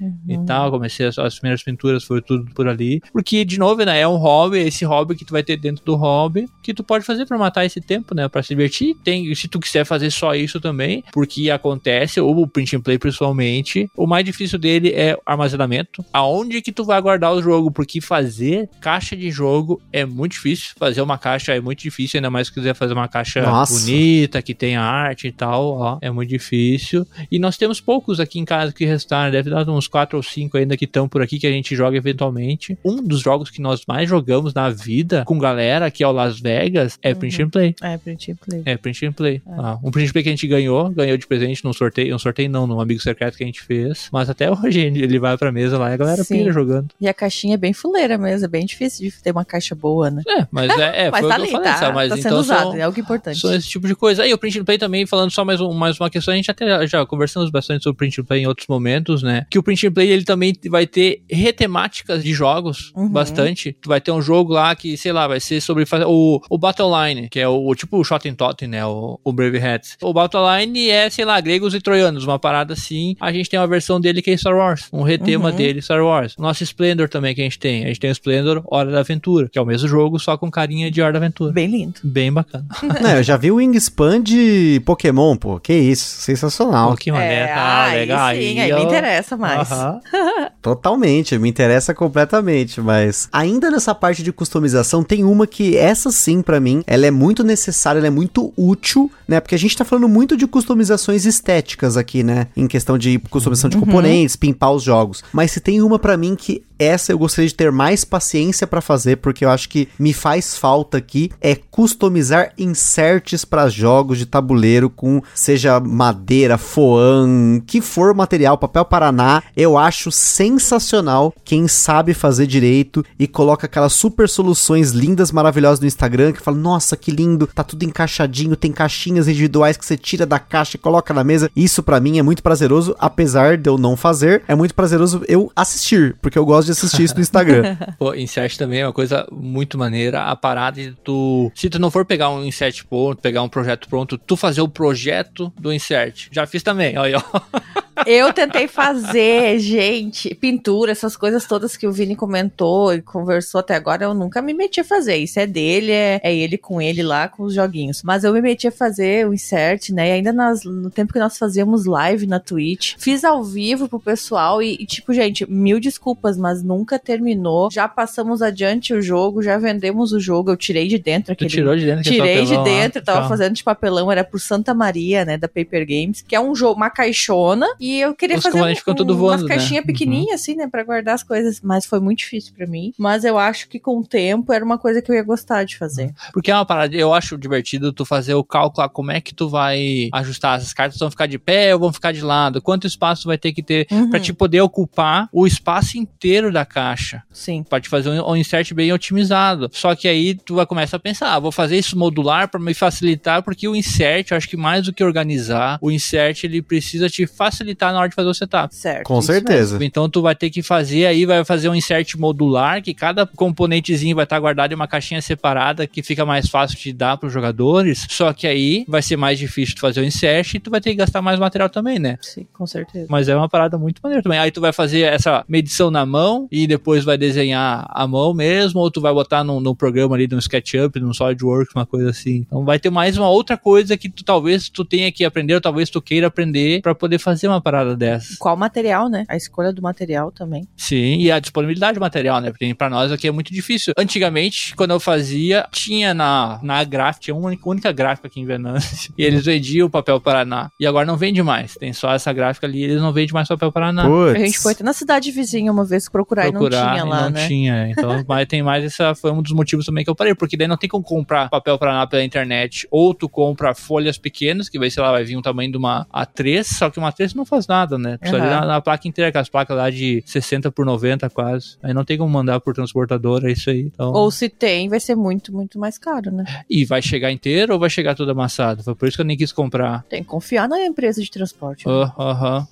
Uhum. e tal, comecei as, as primeiras pinturas, foi tudo por ali. Porque, de novo, né, é um hobby, esse hobby que tu vai ter dentro do hobby, que tu pode fazer pra matar esse tempo, né, pra se divertir. Tem, se tu quiser fazer só isso também, porque acontece, ou o print and play principalmente, o mais difícil dele é armazenamento. Aonde que tu vai guardar o jogo? Porque fazer caixa de jogo é muito difícil, fazer uma caixa é muito difícil, ainda mais se quiser fazer uma caixa Nossa. bonita, que tenha arte e tal, ó, é muito difícil. E nós temos poucos aqui em casa que restaram, deve dar uns 4 ou 5 ainda que estão por aqui que a gente joga eventualmente. Um dos jogos que nós mais jogamos na vida com galera, que é o Las Vegas, é Print and Play. É, print and play. É, Print and Play. Ah, um Print and Play que a gente ganhou, ganhou de presente num sorteio, um sorteio não, num amigo secreto que a gente fez. Mas até hoje ele vai pra mesa lá e a galera Sim. pira jogando. E a caixinha é bem fuleira mesmo, é bem difícil de ter uma caixa boa, né? É, mas é, é Mas foi tá o que ali, eu falei, tá? Mas tá sendo então usado, são- é algo importante. São esse tipo de coisa. Aí o print and play também, falando só mais, um, mais uma questão, a gente até já, conversamos bastante sobre o print and play em outros momentos, né? Que o print and play ele também vai ter retemáticas de jogos, Uhum. bastante. Tu vai ter um jogo lá que, sei lá, vai ser sobre fazer o, o Battle Line, que é o, o tipo o Shot and Totten, né? O, o Brave Hats. O Battle Line é, sei lá, gregos e troianos, uma parada assim. A gente tem uma versão dele que é Star Wars, um retema Uhum. dele, Star Wars. O nosso Splendor também que a gente tem. A gente tem o Splendor Hora da Aventura, que é o mesmo jogo, só com carinha de Hora da Aventura. Bem lindo. Bem bacana. Não, eu já vi o Wingspan de Pokémon, pô. Que isso, sensacional. Pô, que maneiro. Ah, aí legal. Sim, aí me interessa mais. Totalmente, me interessa completamente, mas ainda nessa parte de customização tem uma que essa sim pra mim, ela é muito necessária, ela é muito útil, né? Porque a gente tá falando muito de customizações estéticas aqui, né? Em questão de customização de componentes, pimpar os jogos. Mas se tem uma pra mim que essa eu gostaria de ter mais paciência pra fazer, porque eu acho que me faz falta aqui, é customizar inserts pra jogos de tabuleiro com seja madeira, foam, que for material, papel paraná, eu acho sensacional quem sabe fazer direito e coloca aquelas super soluções lindas, maravilhosas no Instagram, que fala, nossa, que lindo, tá tudo encaixadinho, tem caixinhas individuais que você tira da caixa e coloca na mesa. Isso pra mim é muito prazeroso, apesar de eu não fazer, é muito prazeroso eu assistir, porque eu gosto de assistir isso no Instagram. Pô, insert também é uma coisa muito maneira. A parada de tu. Se tu não for pegar um insert pronto, pegar um projeto pronto, tu fazer o projeto do insert. Já fiz também, olha, ó. Eu tentei fazer, gente, pintura, essas coisas todas que o Vini comentou e conversou até agora, eu nunca me meti a fazer. Isso é dele, é, é ele com ele lá, com os joguinhos. Mas eu me meti a fazer o insert, né? E ainda nas- no tempo que nós fazíamos live na Twitch, fiz ao vivo pro pessoal e, e, tipo, gente, mil desculpas, mas nunca terminou. Já passamos adiante o jogo, já vendemos o jogo, eu tirei de dentro Tu aquele tirou de dentro Tirei de papelão lá? dentro, tava Tá. fazendo de papelão, era por Santa Maria, né, da Paper Games, que é um jogo, uma caixona, e eu queria Os fazer tudo voando, umas né? caixinhas Uhum. pequenininhas, assim, né, pra guardar as coisas, mas foi muito difícil pra mim, mas eu acho que com o tempo era uma coisa que eu ia gostar de fazer. Porque é uma parada, eu acho divertido tu fazer o cálculo, lá, como é que tu vai ajustar. As cartas vão ficar de pé ou vão ficar de lado? Quanto espaço tu vai ter que ter Uhum. pra te poder ocupar o espaço inteiro da caixa? Sim. Pode fazer um, um insert bem otimizado. Só que aí tu vai começar a pensar, ah, vou fazer isso modular para me facilitar, porque o insert, eu acho que mais do que organizar, o insert ele precisa te facilitar na hora de fazer o setup. Certo. Com certeza. Então tu vai ter que fazer aí, vai fazer um insert modular, que cada componentezinho vai estar guardado em uma caixinha separada, que fica mais fácil de dar para os jogadores. Só que aí vai ser mais difícil tu fazer o insert e tu vai ter que gastar mais material também, né? mesmo. Sim, com certeza. Mas é uma parada muito maneira também. Aí tu vai fazer essa medição na mão e depois vai desenhar a mão mesmo, ou tu vai botar num, num programa ali, num SketchUp, num SolidWorks, uma coisa assim. Então vai ter mais uma outra coisa que tu talvez tu tenha que aprender, ou talvez tu queira aprender pra poder fazer uma parada dessa. Qual material, né? A escolha do material também. Sim, e a disponibilidade de material, né? Porque pra nós aqui é muito difícil. Antigamente, quando eu fazia, tinha na, na gráfica, tinha uma única, única gráfica aqui em Venâncio. E eles vendiam o papel Paraná. E agora não vende mais. Tem só essa gráfica ali, eles não vendem mais papel Paraná. Putz. A gente foi até na cidade vizinha uma vez procurar, procurar e não tinha lá, não né? tinha. Então, mas tem mais essa foi um dos motivos também que eu parei, porque daí não tem como comprar papel Paraná pela internet, ou tu compra folhas pequenas, que vai, sei lá, vai vir um tamanho de uma A3, só que uma A3 não faz nada, né? Precisa ali na, na placa inteira, com as placas lá de 60 por 90 quase. Aí não tem como mandar por transportador, é isso aí. Então... Ou se tem, vai ser muito, muito mais caro, né? E vai chegar inteiro ou vai chegar tudo amassado? Foi por isso que eu nem quis comprar. Tem que confiar na empresa de transporte. né? Ah, Aham.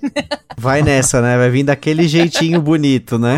Vai nessa, né? Vai vir daquele jeitinho bonito, né?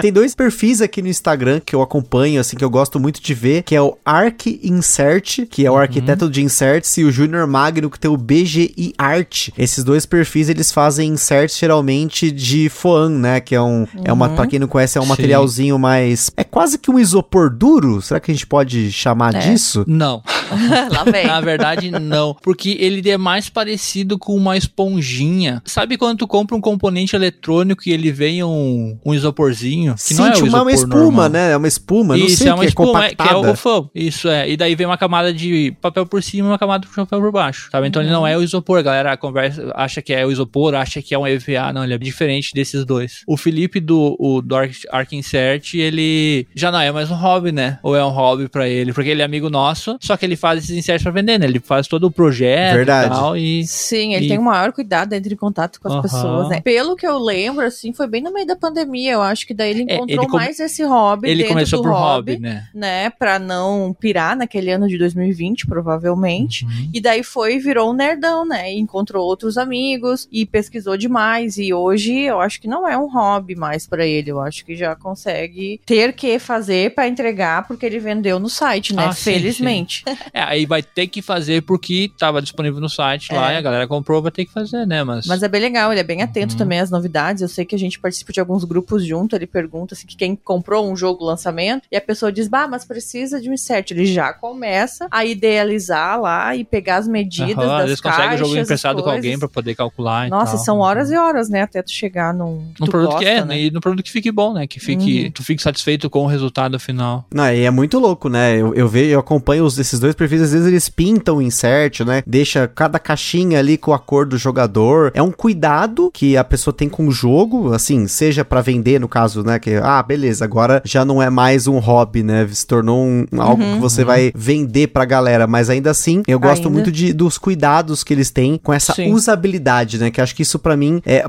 Tem dois perfis aqui no Instagram que eu acompanho, assim, que eu gosto muito de ver, que é o Arc Insert, que é o arquiteto de inserts, e o Junior Magno, que tem o BGI Art. Esses dois perfis, eles fazem inserts geralmente de foam, né? Que é um, é uma, pra quem não conhece, é um Sim. materialzinho mais... É quase que um isopor duro? Será que a gente pode chamar É. disso? Não. Lá vem. Na verdade, não. Porque ele é mais parecido com uma esponjinha. Sabe quando tu compra um componente eletrônico e ele vem um, um isoporzinho? Que não é tipo uma, espuma, normal. né? É uma espuma, não Isso, sei é uma que, é espuma, é, que é o rofão. Isso é. E daí vem uma camada de papel por cima e uma camada de papel por baixo. Sabe? Então ele não é o isopor. A galera conversa, acha que é o isopor, acha que é um EVA. Não, ele é diferente desses dois. O Felipe do, o, do Arc, Arc Insert, ele já não é mais um hobby, né? Ou é um hobby pra ele? Porque ele é amigo nosso, só que ele faz esses inserts pra vender, né? Ele faz todo o projeto Verdade. e tal. E Sim, ele E- tem o maior cuidado, entra em contato com as pessoas, né? Pelo que eu lembro, assim, foi bem no meio da pandemia. Eu acho que daí ele É, encontrou ele come- mais esse hobby ele começou por hobby, hobby, né? né? Pra não pirar naquele ano de 2020, provavelmente. Uhum. E daí foi e virou um nerdão, né? E encontrou outros amigos e pesquisou demais. E hoje eu acho que não é um hobby mais pra ele. Eu acho que já consegue ter que fazer pra entregar porque ele vendeu no site, né? Ah, sim, Felizmente. É, aí vai ter que fazer porque tava disponível no site lá É. e a galera comprou, vai ter que fazer, né? Mas, Mas é bem legal, ele é bem atento Uhum. também às novidades. Eu sei que a gente participa de alguns grupos junto, ele pergunta assim, que quem comprou um jogo lançamento, e a pessoa diz, bah, mas precisa de um insert. Ele já começa a idealizar lá e pegar as medidas Aham, das às vezes consegue o caixas, jogo emprestado com alguém pra poder calcular. e Nossa, tal. são horas e horas, né, até tu chegar num, Num tu produto que gosta, é, né? e no produto que fique bom, né? Que fique, Uhum. tu fique satisfeito com o resultado final. Não, e é muito louco, né? Eu, eu vejo, eu acompanho os, esses dois perfis, às vezes eles pintam o insert, né? Deixa cada caixinha ali com a cor do jogador. É um cuidado que a pessoa tem com o jogo, assim, seja pra vender, no caso, né? Que, ah, beleza, agora já não é mais um hobby, né? Se tornou um, algo que você vai vender pra galera, mas ainda assim, eu gosto Ainda. muito de, dos cuidados que eles têm com essa Sim. usabilidade, né? Que acho que isso pra mim é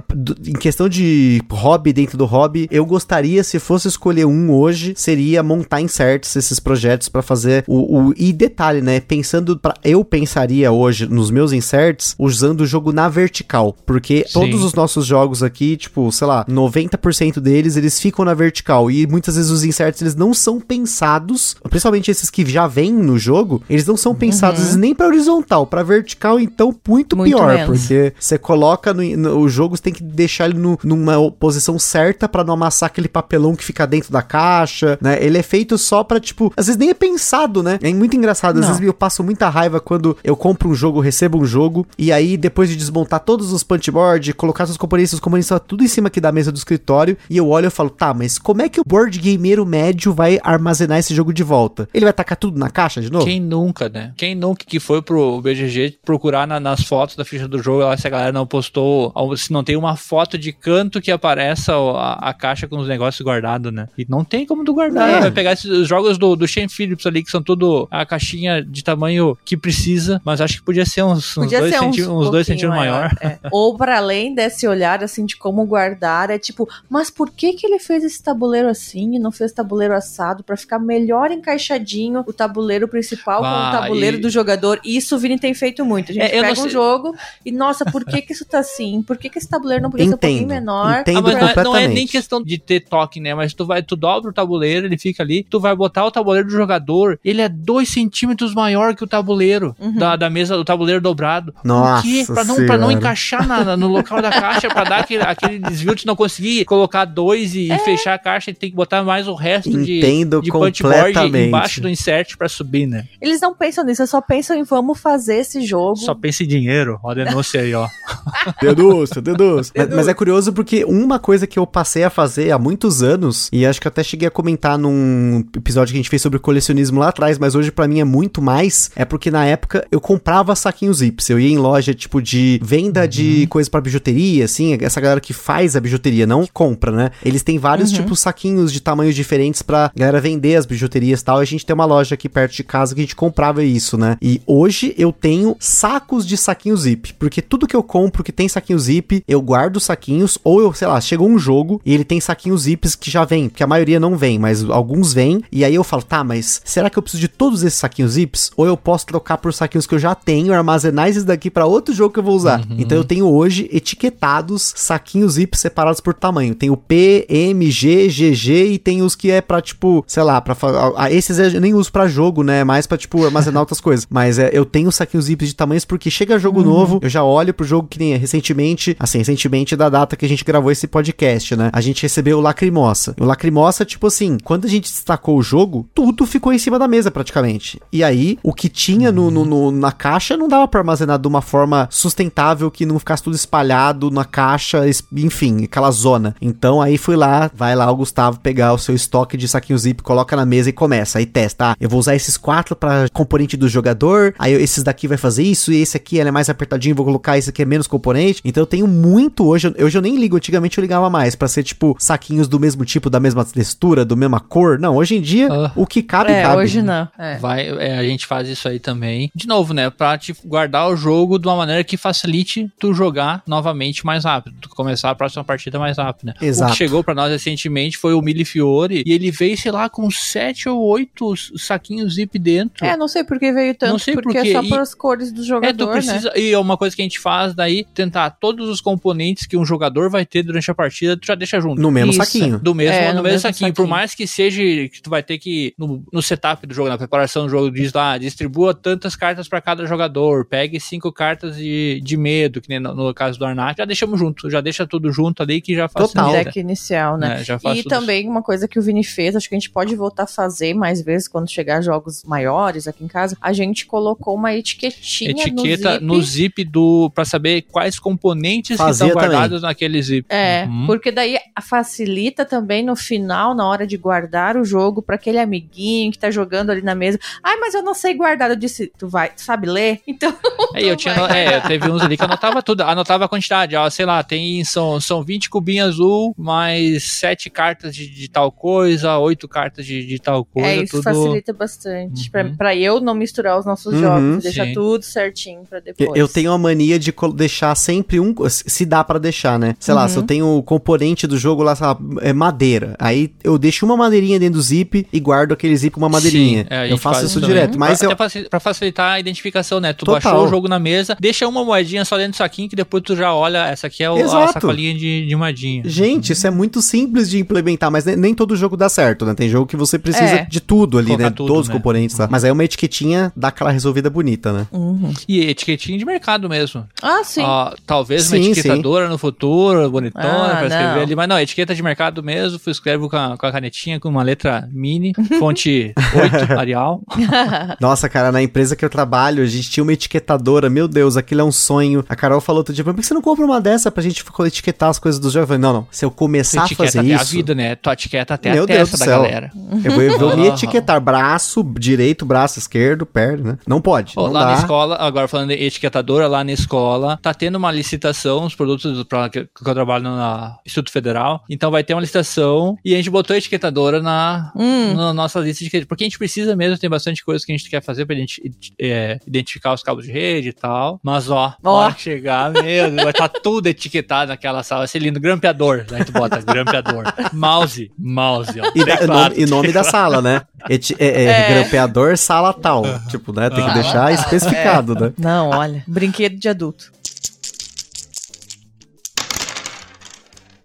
em questão de hobby dentro do hobby, eu gostaria se fosse escolher um hoje, seria montar inserts esses projetos pra fazer o, o e detalhe, né? Pensando para eu pensaria hoje nos meus inserts usando o jogo na vertical, porque Sim. todos os nossos jogos aqui, tipo, sei lá, 90% deles eles ficam na vertical e muitas vezes os inserts eles não são pensados, principalmente esses que já vêm no jogo, eles não são pensados nem pra horizontal, pra vertical então muito, Muito pior, menos. porque você coloca no, no- o jogo, você tem que deixar ele no- numa posição certa pra não amassar aquele papelão que fica dentro da caixa, né? Ele é feito só pra, tipo, às vezes nem é pensado, né? É muito engraçado, às Não. vezes eu passo muita raiva quando eu compro um jogo, recebo um jogo, e aí depois de desmontar todos os punchboard, colocar seus componentes, os componentes tudo em cima aqui da mesa do escritório, e eu olho e falo, tá, mas como é que o board gameiro médio vai armazenar esse jogo de volta? Ele vai tacar tudo na caixa de novo? Quem nunca, né? Quem nunca que foi pro BGG procurar na- nas fotos da ficha do jogo, lá, se a galera não postou, ou se não tem uma foto de canto que apareça a, a caixa com os negócios guardados, né? E não tem como tu guardar. É. Vai pegar esses os jogos do, do Shane Phillips ali, que são tudo a caixinha de tamanho que precisa, mas acho que podia ser uns, uns Podia dois, ser uns, centí- uns pouquinho dois centímetros maior. é. Ou para além desse olhar assim de como guardar, é tipo, mas por que que ele fez esse tabuleiro assim e não fez tabuleiro assado Pra ficar melhor encaixadinho o tabuleiro principal com Ah, o tabuleiro e- do jogador? Isso o Vini tem feito muito. A gente É, pega um sei- jogo e nossa, por que que isso tá assim? Por que que esse tabuleiro não podia ser um pouquinho Entendo, menor? entendo Ah, mas não é, não é nem questão de ter toque, né? Mas tu vai, tu dobra o tabuleiro, ele fica ali, tu vai botar o tabuleiro do jogador, ele é dois centímetros maior que o tabuleiro da, da mesa, do tabuleiro dobrado. Nossa Por quê? Pra não, pra não encaixar na- no local da caixa, pra dar aquele, aquele desvio de não conseguir colocar dois e, e fechar a caixa, e tem que botar mais o resto de, Entendo de punchboard completamente. embaixo do insert pra subir, né? Eles não pensam nisso, eles só pensam em vamos fazer esse jogo. Só pensa em dinheiro. Ó a denúncia aí, ó. Denúncia, denúncia. Mas, mas é curioso porque uma coisa que eu passei a fazer há muitos anos, e acho que até cheguei a comentar num episódio que a gente fez sobre colecionismo lá atrás, mas hoje pra mim é muito mais, é porque na época eu comprava saquinhos zips. Eu ia em loja tipo de venda de coisas pra bijuteria, assim, essa galera que faz a bijuteria, não compra, né? Eles têm vários tipos saquinhos de tamanhos diferentes pra galera vender as bijuterias e tal. E a gente tem uma loja aqui perto de casa que a gente comprava isso, né? E hoje eu tenho sacos de saquinho zip, porque tudo que eu compro que tem saquinho zip, eu guardo os saquinhos, ou eu, sei lá, chegou um jogo e ele tem saquinhos zips que já vem, porque a maioria não vem, mas alguns vêm, e aí eu falo, tá, mas será que eu preciso de todos esses saquinhos zips? Ou eu posso trocar por saquinhos que eu já tenho, armazenar esses daqui pra outro jogo que eu vou usar? Então eu tenho hoje etiquetados saquinhos zips separados por tamanho. Tem o P, M, G, GG e tem os que é pra, tipo, sei lá, pra ah, esses eu nem uso pra jogo, né? É mais pra, tipo, armazenar outras coisas. Mas é, eu tenho saquinhos zips de tamanhos porque chega jogo novo, eu já olho pro jogo que nem recentemente, assim, recentemente da data que a gente gravou esse podcast, né? A gente recebeu o Lacrimosa. O Lacrimosa, tipo assim, quando a gente destacou o jogo, tudo ficou em cima da mesa praticamente. E aí, o que tinha no, no- no- na caixa não dava pra armazenar de uma forma sustentável que não ficasse tudo espalhado na caixa, enfim, aquela zona. Então aí fui lá, vai lá o Gustavo pegar o seu estoque de saquinho zip, coloca na mesa e começa. Aí testa, ah, eu vou usar esses quatro pra componente do jogador, aí esses daqui vai fazer isso, e esse aqui ele é mais apertadinho, vou colocar esse aqui é menos componente. Então eu tenho muito hoje, hoje eu nem ligo, antigamente eu ligava mais pra ser tipo saquinhos do mesmo tipo, da mesma textura, do mesma cor. Não, hoje em dia Ah. o que cabe é, cabe. hoje não. É. Vai, é, a gente faz isso aí também. De novo, né? Pra te guardar o jogo de uma maneira que facilite tu jogar novamente mais rápido. Tu começar a próxima partida mais rápido, né? O Exato. que chegou pra nós recentemente foi o Milifiore e ele veio, sei lá, com sete ou oito saquinhos zip dentro. É, não sei por que veio tanto, Não sei porque por quê. é só E- pelas cores do É, tu jogador, né? precisa. E é uma coisa que a gente faz daí, tentar todos os componentes que um jogador vai ter durante a partida, tu já deixa junto. No mesmo Isso. saquinho. Do mesmo, É, no, no mesmo, mesmo saquinho. Por saquinho. mais que seja que tu vai ter que, no, no setup do jogo, na preparação do jogo, diz lá, distribua tantas cartas pra cada jogador, pegue cinco cartas de, de medo, que nem no, no caso do Arnat, já deixamos junto, já deixa tudo junto ali que já faz Total. deck inicial, né? É, já faz E também uma coisa que o Vini fez, acho que a gente pode voltar a fazer mais vezes quando chegar jogos maiores aqui em casa. A gente colocou uma etiquetinha etiqueta no no zip. zip, do para saber quais componentes Fazia que estão também. guardados naquele zip. É, Uhum. porque daí facilita também no final, na hora de guardar o jogo, pra aquele amiguinho que tá jogando ali na mesa. Ai, mas eu não sei guardar. Eu disse, tu vai, tu sabe ler? Então. Aí eu tinha, é, teve uns ali que anotava tudo, anotava a quantidade, ó, sei lá, tem, são, são 20 cubinhos azul, mais 7 cartas de, de tal coisa, 8 cartas de, de tal coisa, é, isso tudo. facilita bastante. Uhum. Pra, pra eu não misturar os nossos Uhum, jogos, deixar sim. tudo certinho pra Eu- depois. Eu tenho a mania de deixar sempre um. Se dá pra deixar, né? Sei lá, Uhum. se eu tenho o componente do jogo lá, sei lá, é madeira. Aí eu deixo uma madeirinha dentro do zip e guardo aquele zip com uma madeirinha. Sim, é, eu faço isso também. direto. Mas pra, eu. até pra facilitar a identificação, né? Tu Total. baixou o jogo na mesa, deixa uma moedinha só dentro do saquinho que depois tu já olha, essa aqui é o, a sacolinha de, de moedinha. Gente, isso é muito simples de implementar, mas nem, nem todo jogo dá certo, né? Tem jogo que você precisa É. de tudo ali, Colocar né? tudo, Todos os né? componentes, tá? Mas aí uma etiquetinha dá aquela resolvida bonita, né? Uhum. E etiquetinha de mercado mesmo. Ah, sim. Ó, talvez uma Sim, etiquetadora no futuro, bonitona, Ah, pra escrever não. ali. Mas não, etiqueta de mercado mesmo. Fui escrevo com a, com a canetinha, com uma letra mini, fonte 8, Arial. Nossa, cara, na empresa que eu trabalho, a gente tinha uma etiquetadora. Meu Deus, aquilo é um sonho. A Carol falou outro dia, mas por que você não compra uma dessa pra gente etiquetar as coisas dos jogos? Eu falei, não, não. Se eu começar a etiqueta fazer até a isso. vida, né? Tu etiqueta até Meu a Deus testa do da céu. galera. Eu vou, eu vou me etiquetar braço direito, braço esquerdo, perna, né? Não pode. Ó, não lá dá. na escola, agora falando de etiquetadora, lá na escola, tá tendo uma licitação, os produtos do- pra, que, que eu trabalho no Instituto Federal. Então vai ter uma licitação e a gente botou a etiquetadora na, Hum. na nossa lista de etiqueta. Porque a gente precisa mesmo, tem bastante coisa que a gente quer fazer pra identi- é, identificar os cabos de rede e tal. Mas ó, Ó. hora que chegar, meu, Deus, vai estar tudo etiquetado naquela sala. Vai ser lindo. Grampeador. Daí tu bota grampeador. mouse, mouse, ó. E, Teclado, nome, e nome da sala, né? Eti- é, é, É. Grampeador, sala tal. Tipo, né? Tem que Ah. deixar especificado, né? Não, olha, brinquedo de adulto.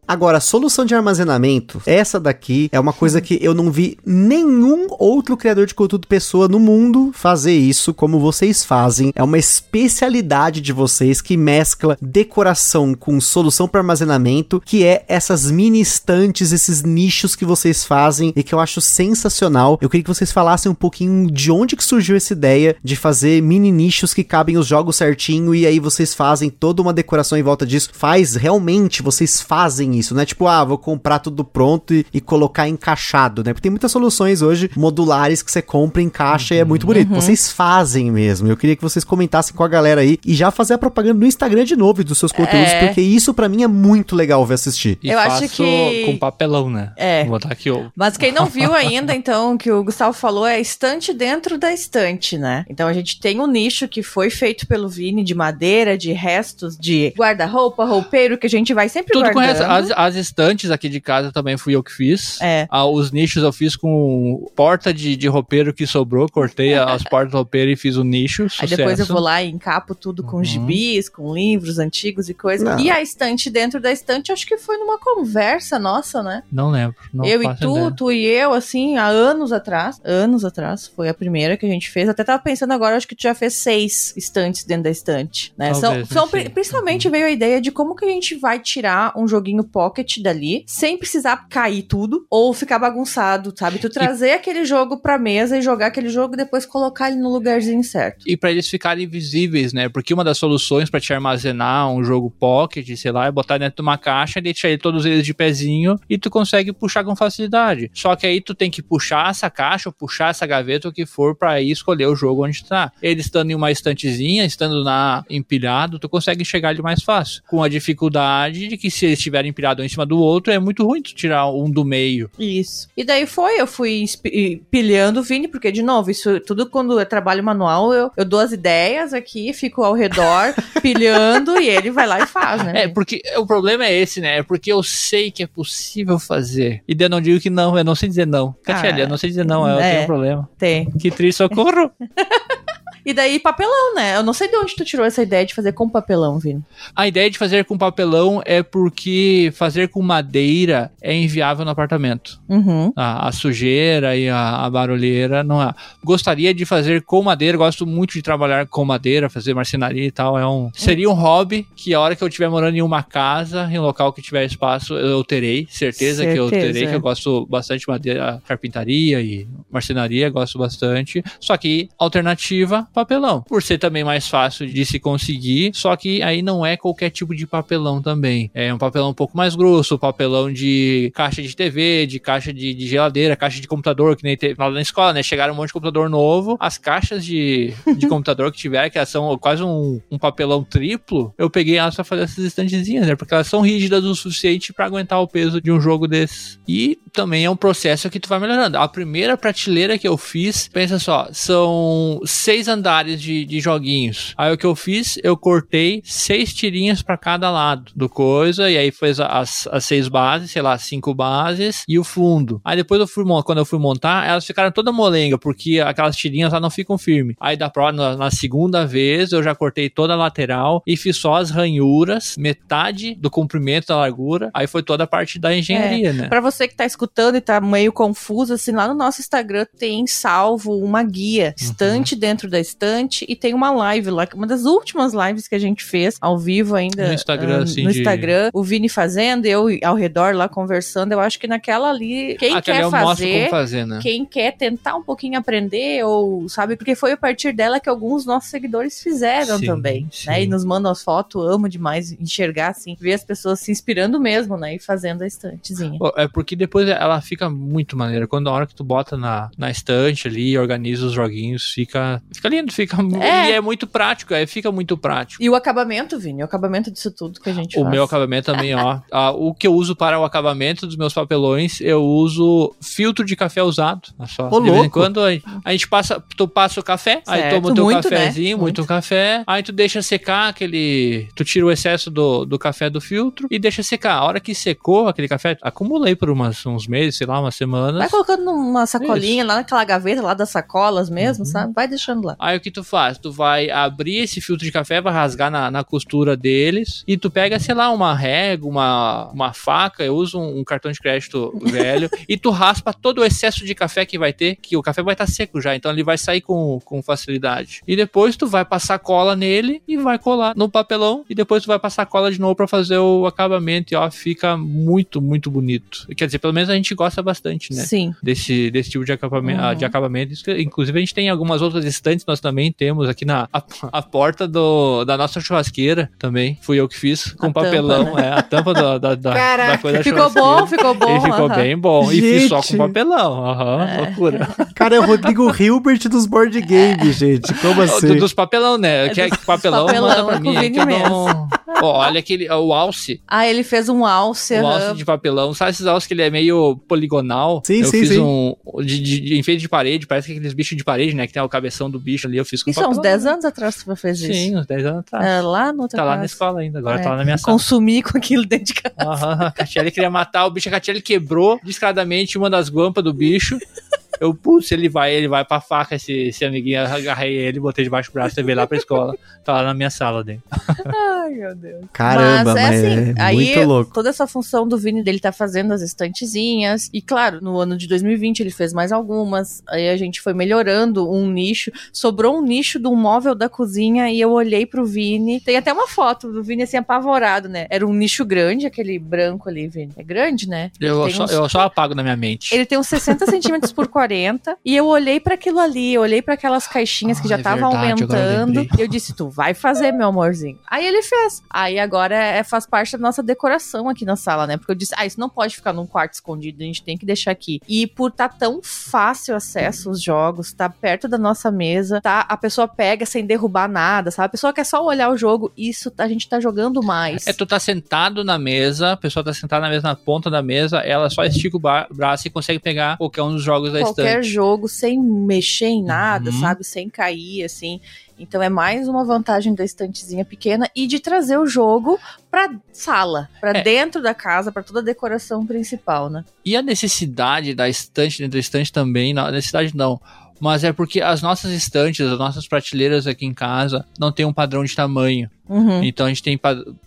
Agora, solução de armazenamento, essa daqui é uma coisa que eu não vi nenhum outro criador de conteúdo pessoa no mundo fazer isso como vocês fazem. É uma especialidade de vocês que mescla decoração com solução para armazenamento, que é essas mini estantes, esses nichos que vocês fazem e que eu acho sensacional. Eu queria que vocês falassem um pouquinho de onde que surgiu essa ideia de fazer mini nichos que cabem os jogos certinho e aí vocês fazem toda uma decoração em volta disso. Faz realmente, vocês fazem isso, né? Tipo, ah, vou comprar tudo pronto e, e colocar encaixado, né? Porque tem muitas soluções hoje modulares que você compra, encaixa uhum. e é muito bonito. Uhum. Vocês fazem mesmo. Eu queria que vocês comentassem com a galera aí e já fazer a propaganda no Instagram de novo dos seus conteúdos, é. porque isso para mim é muito legal ver assistir. E eu acho que com papelão, né? É. Vou botar aqui o Mas quem não viu ainda, então, que o Gustavo falou é estante dentro da estante, né? Então a gente tem um nicho que foi feito pelo Vini de madeira, de restos de guarda-roupa, roupeiro que a gente vai sempre Tudo guardando. com as, as estantes aqui de casa também fui eu que fiz. É. Ah, os nichos eu fiz com porta de, de roupeiro que sobrou, cortei as portas do roupeiro e fiz o nicho. Sucesso. Aí depois eu vou lá e encapo tudo com uhum. gibis, com livros antigos e coisas. E a estante dentro da estante, acho que foi numa conversa nossa, né? Não lembro. Não eu e tu, ideia. tu e eu, assim, há anos atrás. Anos atrás. Foi a primeira que a gente fez. Até tava pensando agora, acho que tu já fez seis estantes dentro da estante. Né? Talvez, são, são principalmente uhum. veio a ideia de como que a gente vai tirar um joguinho pocket dali sem precisar cair tudo ou ficar bagunçado, sabe? Tu trazer e... aquele jogo pra mesa e jogar aquele jogo e depois colocar ele no lugarzinho certo. E para eles ficarem visíveis, né? Porque uma das soluções para te armazenar um jogo pocket, sei lá, é botar dentro de uma caixa, deixar todos eles de pezinho e tu consegue puxar com facilidade. Só que aí tu tem que puxar essa caixa ou puxar essa gaveta, o que for, para ir escolher o jogo onde tá. Ele estando em uma estantezinha, estando na empilhado, tu consegue chegar ali mais fácil. Com a dificuldade de que se eles estiverem empilhados um em cima do outro, é muito ruim tu tirar um do meio. Isso. E daí foi, eu fui pilhando o Vini, porque, de novo, isso tudo quando é trabalho manual, eu, eu dou as ideias aqui, fico ao redor, pilhando, e ele vai lá e faz, né? É, porque o problema é esse, né? É porque eu sei que é possível fazer. E daí eu não digo que não, eu não sei dizer não. Catiele, ah, eu não sei dizer não, eu é, tenho um problema. Tem. Que triste, socorro! E daí papelão, né? Eu não sei de onde tu tirou essa ideia de fazer com papelão, Vini. A ideia de fazer com papelão é porque fazer com madeira é inviável no apartamento. Uhum. A, a, sujeira e a, a, barulheira não é. Gostaria de fazer com madeira, gosto muito de trabalhar com madeira, fazer marcenaria e tal. É um, seria um hobby que a hora que eu estiver morando em uma casa, em um local que tiver espaço, eu terei. Certeza, certeza. que eu terei, que eu gosto bastante de madeira, carpintaria e marcenaria, gosto bastante. Só que alternativa papelão. Por ser também mais fácil de se conseguir, só que aí não é qualquer tipo de papelão também. É um papelão um pouco mais grosso, papelão de caixa de TV, de caixa de, de geladeira, caixa de computador, que nem teve na escola, né? Chegaram um monte de computador novo, as caixas de, de computador que tiver, que são quase um, um papelão triplo, eu peguei elas pra fazer essas estantezinhas, né? Porque elas são rígidas o suficiente para aguentar o peso de um jogo desses. E também é um processo que tu vai melhorando. A primeira prateleira que eu fiz, pensa só, são seis andares andares de, de joguinhos. Aí o que eu fiz, eu cortei seis tirinhas para cada lado do coisa, e aí fez as, as seis bases, sei lá, cinco bases e o fundo. Aí depois eu fui quando eu fui montar, elas ficaram toda molenga, porque aquelas tirinhas lá não ficam firmes. Aí da próxima, na segunda vez, eu já cortei toda a lateral e fiz só as ranhuras, metade do comprimento da largura. Aí foi toda a parte da engenharia, é, né? Pra você que tá escutando e tá meio confuso, assim, lá no nosso Instagram tem salvo uma guia, uhum. estante uhum. dentro da estante e tem uma live lá, uma das últimas lives que a gente fez ao vivo ainda no Instagram, uh, assim, no Instagram, o Vini fazendo, eu ao redor lá conversando. Eu acho que naquela ali, quem Aquela quer fazer, fazer né? quem quer tentar um pouquinho aprender ou sabe, porque foi a partir dela que alguns nossos seguidores fizeram sim, também, sim. né? E nos mandam as fotos, amo demais enxergar assim, ver as pessoas se inspirando mesmo, né? E fazendo a estantezinha. É porque depois ela fica muito maneira. Quando a hora que tu bota na, na estante ali, organiza os joguinhos, fica, fica lindo fica é. e é muito prático, é, fica muito prático. E o acabamento, Vini, o acabamento disso tudo que a gente o faz. O meu acabamento também, ó. Ah, o que eu uso para o acabamento dos meus papelões, eu uso filtro de café usado. Só. Ô, de vez em quando a, a, gente passa, tu passa o café, certo. aí toma o teu muito, né? cafezinho, né? muito. muito café, aí tu deixa secar aquele, tu tira o excesso do, do café do filtro e deixa secar. A hora que secou aquele café, acumulei por umas, uns meses, sei lá, umas semanas. Vai colocando numa sacolinha Isso. lá naquela gaveta lá das sacolas mesmo, uhum. sabe? Vai deixando lá. Aí Aí o que tu faz? Tu vai abrir esse filtro de café, vai rasgar na, na costura deles e tu pega, sei lá, uma régua, uma, uma faca, eu uso um, um cartão de crédito velho e tu raspa todo o excesso de café que vai ter, que o café vai estar tá seco já, então ele vai sair com, com facilidade. E depois tu vai passar cola nele e vai colar no papelão e depois tu vai passar cola de novo para fazer o acabamento e ó, fica muito, muito bonito. Quer dizer, pelo menos a gente gosta bastante, né? Sim. Desse, desse tipo de acabamento, Uhum. de acabamento. Inclusive a gente tem algumas outras estantes, nós também temos aqui na a, a porta do, da nossa churrasqueira também. Fui eu que fiz com A tampa, papelão, né? é, a tampa da, da, da, Caraca. da coisa Ficou bom, ficou bom. E ficou aham. bem bom. E fiz só Gente. com papelão. Aham, É. loucura. Cara, é o Rodrigo Hilbert dos board games, gente. Como Do- assim? dos papelão, né? É que é dos que papelão, papelão, manda pra é mim. é que eu mesmo. não... Ó, olha aquele, o alce. Ah, ele fez um alce. O aham. alce de papelão. Sabe esses alces que ele é meio poligonal? Sim, eu sim, fiz sim. um de, de, de enfeite de parede, parece aqueles bichos de parede, né? Que tem o cabeção do bicho ali, eu fiz com Isso há uns papelão. 10 anos atrás que você fez isso. Sim, uns 10 anos atrás. É, lá no tá lá casa. na escola ainda, agora É. tá lá na minha sala. Consumir com aquilo dentro de casa. Aham, a Catiele queria matar o bicho, a Catiele quebrou descaradamente uma das guampas do bicho. Eu, putz, ele vai, ele vai pra faca, esse, esse amiguinho, eu agarrei ele, botei debaixo do braço, levei lá pra escola. Tá lá na minha sala dentro. Ai, meu Deus. Caramba, mas é, aí muito louco. toda essa função do Vini dele tá fazendo as estantezinhas. E claro, no ano de 2020 ele fez mais algumas. Aí a gente foi melhorando um nicho. Sobrou um nicho de um móvel da cozinha e eu olhei pro Vini. Tem até uma foto do Vini assim apavorado, né? Era um nicho grande, aquele branco ali, Vini. É grande, né? Eu só, uns- eu só apago na minha mente. Ele tem uns 60 centímetros por 40. E eu olhei pra aquilo ali, eu olhei pra aquelas caixinhas que Ah, já é estavam agora eu aumentando. lembrei. E eu disse: Tu vai fazer, meu amorzinho. Aí ele fez. Aí agora é, faz parte da nossa decoração aqui na sala, né? Porque eu disse: Ah, isso não pode ficar num quarto escondido, a gente tem que deixar aqui. E por tá tão fácil acesso aos jogos, tá perto da nossa mesa, tá? A pessoa pega sem derrubar nada, sabe? A pessoa quer só olhar o jogo, isso a gente tá jogando mais. É, tu tá sentado na mesa, a pessoa tá sentada na mesa, na ponta da mesa, ela só estica o braço e consegue pegar qualquer um dos jogos da qualquer estante. jogo sem mexer em nada, Uhum. sabe? Sem cair, assim. Então é mais uma vantagem da estantezinha pequena e de trazer o jogo pra sala, pra É. dentro da casa, pra toda a decoração principal, né? E a necessidade da estante dentro da estante também, não, necessidade não. Mas é porque as nossas estantes, as nossas prateleiras aqui em casa não tem um padrão de tamanho. Uhum. Então a gente tem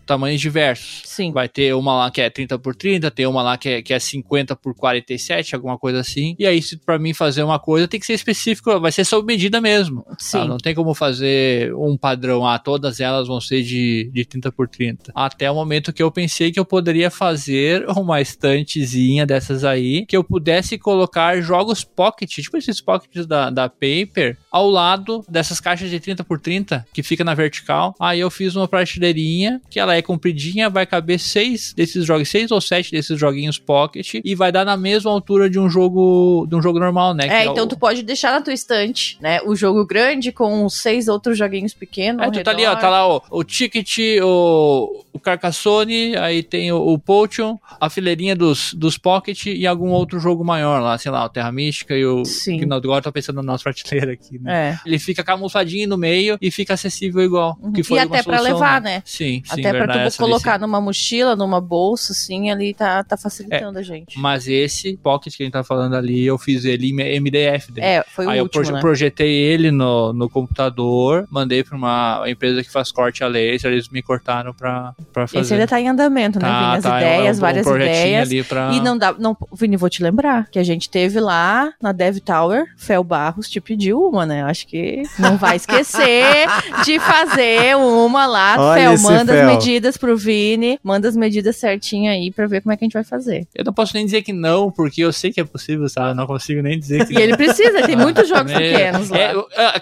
tamanhos diversos. Sim. Vai ter uma lá que é 30 por 30, tem uma lá que é, que é 50 por 47, alguma coisa assim. E aí, se pra mim fazer uma coisa, tem que ser específico, vai ser sob medida mesmo. tá? Sim. Não tem como fazer um padrão, ah, todas elas vão ser de, de 30 por 30. Até o momento que eu pensei que eu poderia fazer uma estantezinha dessas aí, que eu pudesse colocar jogos pocket, tipo esses pockets da, da Paper, ao lado dessas caixas de 30 por 30, que fica na vertical. Aí eu fiz uma prateleirinha, que ela é compridinha, vai caber seis desses jogos, seis ou sete desses joguinhos pocket, e vai dar na mesma altura de um jogo, de um jogo normal, né? que É, então o- tu pode deixar na tua estante, né? O jogo grande com seis outros joguinhos pequenos. É, tu tá ali, ó, redor. tá lá o, o Ticket, o, o Carcassonne, aí tem o, o Potion, a fileirinha dos, dos Pocket e algum outro jogo maior lá, sei lá, o Terra Mística e o... Sim. Que não, agora eu tô pensando na nossa prateleira aqui, né? É. Ele fica camufladinho no meio e fica acessível igual. Uhum. Que foi E até pra solução, levar, né? Sim, sim, Até pra verdade, tu colocar numa mochila, numa bolsa, assim, ali tá, tá facilitando a gente. Mas esse Pocket que a gente tá falando ali, eu fiz ele em MDF dele. É, foi o Aí eu último, proje- né? projetei ele no, no computador, mandei pra uma empresa que faz corte a laser, eles me cortaram pra, pra fazer. Esse ainda tá em andamento, né, Vini? As é um- ideias, é um várias ideias. Ali pra... E não dá. Não, Vini, vou te lembrar que a gente teve lá na Dev Tower, Fel Barros te pediu uma, né? Eu Acho que não vai esquecer de fazer uma lá. Olha Fel, manda Fel. as medidas pro Vini, manda as medidas certinho aí pra ver como é que a gente vai fazer. Eu não posso nem dizer que não, porque eu sei que é possível, sabe? Eu não consigo nem dizer que E ele precisa, tem muitos jogos É, pequenos lá. é,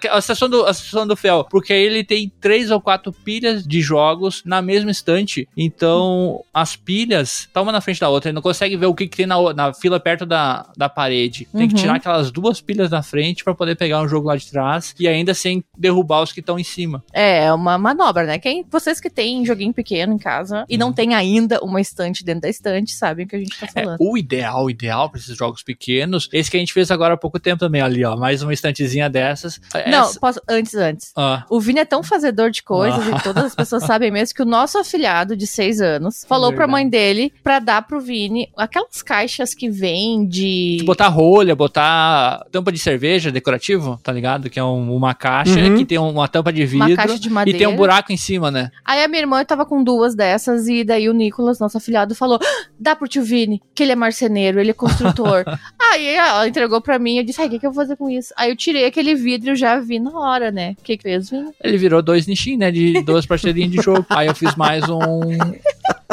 a, a, seção do, a do Fel, porque aí ele tem três ou quatro pilhas de jogos na mesma estante. Então, as pilhas tá uma na frente da outra. Ele não consegue ver o que, que tem na, na fila perto da, da parede. Tem que Uhum. tirar aquelas duas pilhas da frente pra poder pegar um jogo lá de trás e ainda sem derrubar os que estão em cima. É, é uma manobra, né? Quem, vocês que têm joguinho pequeno em casa e Uhum. não tem ainda uma estante dentro da estante, sabem o que a gente tá É, falando. o ideal, o ideal pra esses jogos pequenos, esse que a gente fez agora há pouco tempo também, ali, ó. Mais uma estantezinha dessas. Não, Essa- posso, antes, antes. Ah, O Vini é tão fazedor de coisas Ah. e todas as pessoas sabem mesmo que o nosso afilhado de seis anos falou pra verdade. mãe dele pra dar pro Vini aquelas caixas que vêm de. botar rolha, botar tampa de cerveja, decorativo, tá ligado? Que é um- uma caixa Uhum. que tem uma tampa de Uma vidro caixa de e madeira. tem um buraco em cima, né? Aí a minha irmã tava com duas dessas e daí o Nicolas, nosso afilhado, falou: "Ah, dá pro tio Vini, que ele é marceneiro, ele é construtor. aí ela entregou pra mim, eu disse, ai, o que, que eu vou fazer com isso? Aí eu tirei aquele vidro e já vi na hora, né? O que que fez, Vini? Ele virou dois nichinhos, né? De duas prateleirinhas de jogo. Aí eu fiz mais um,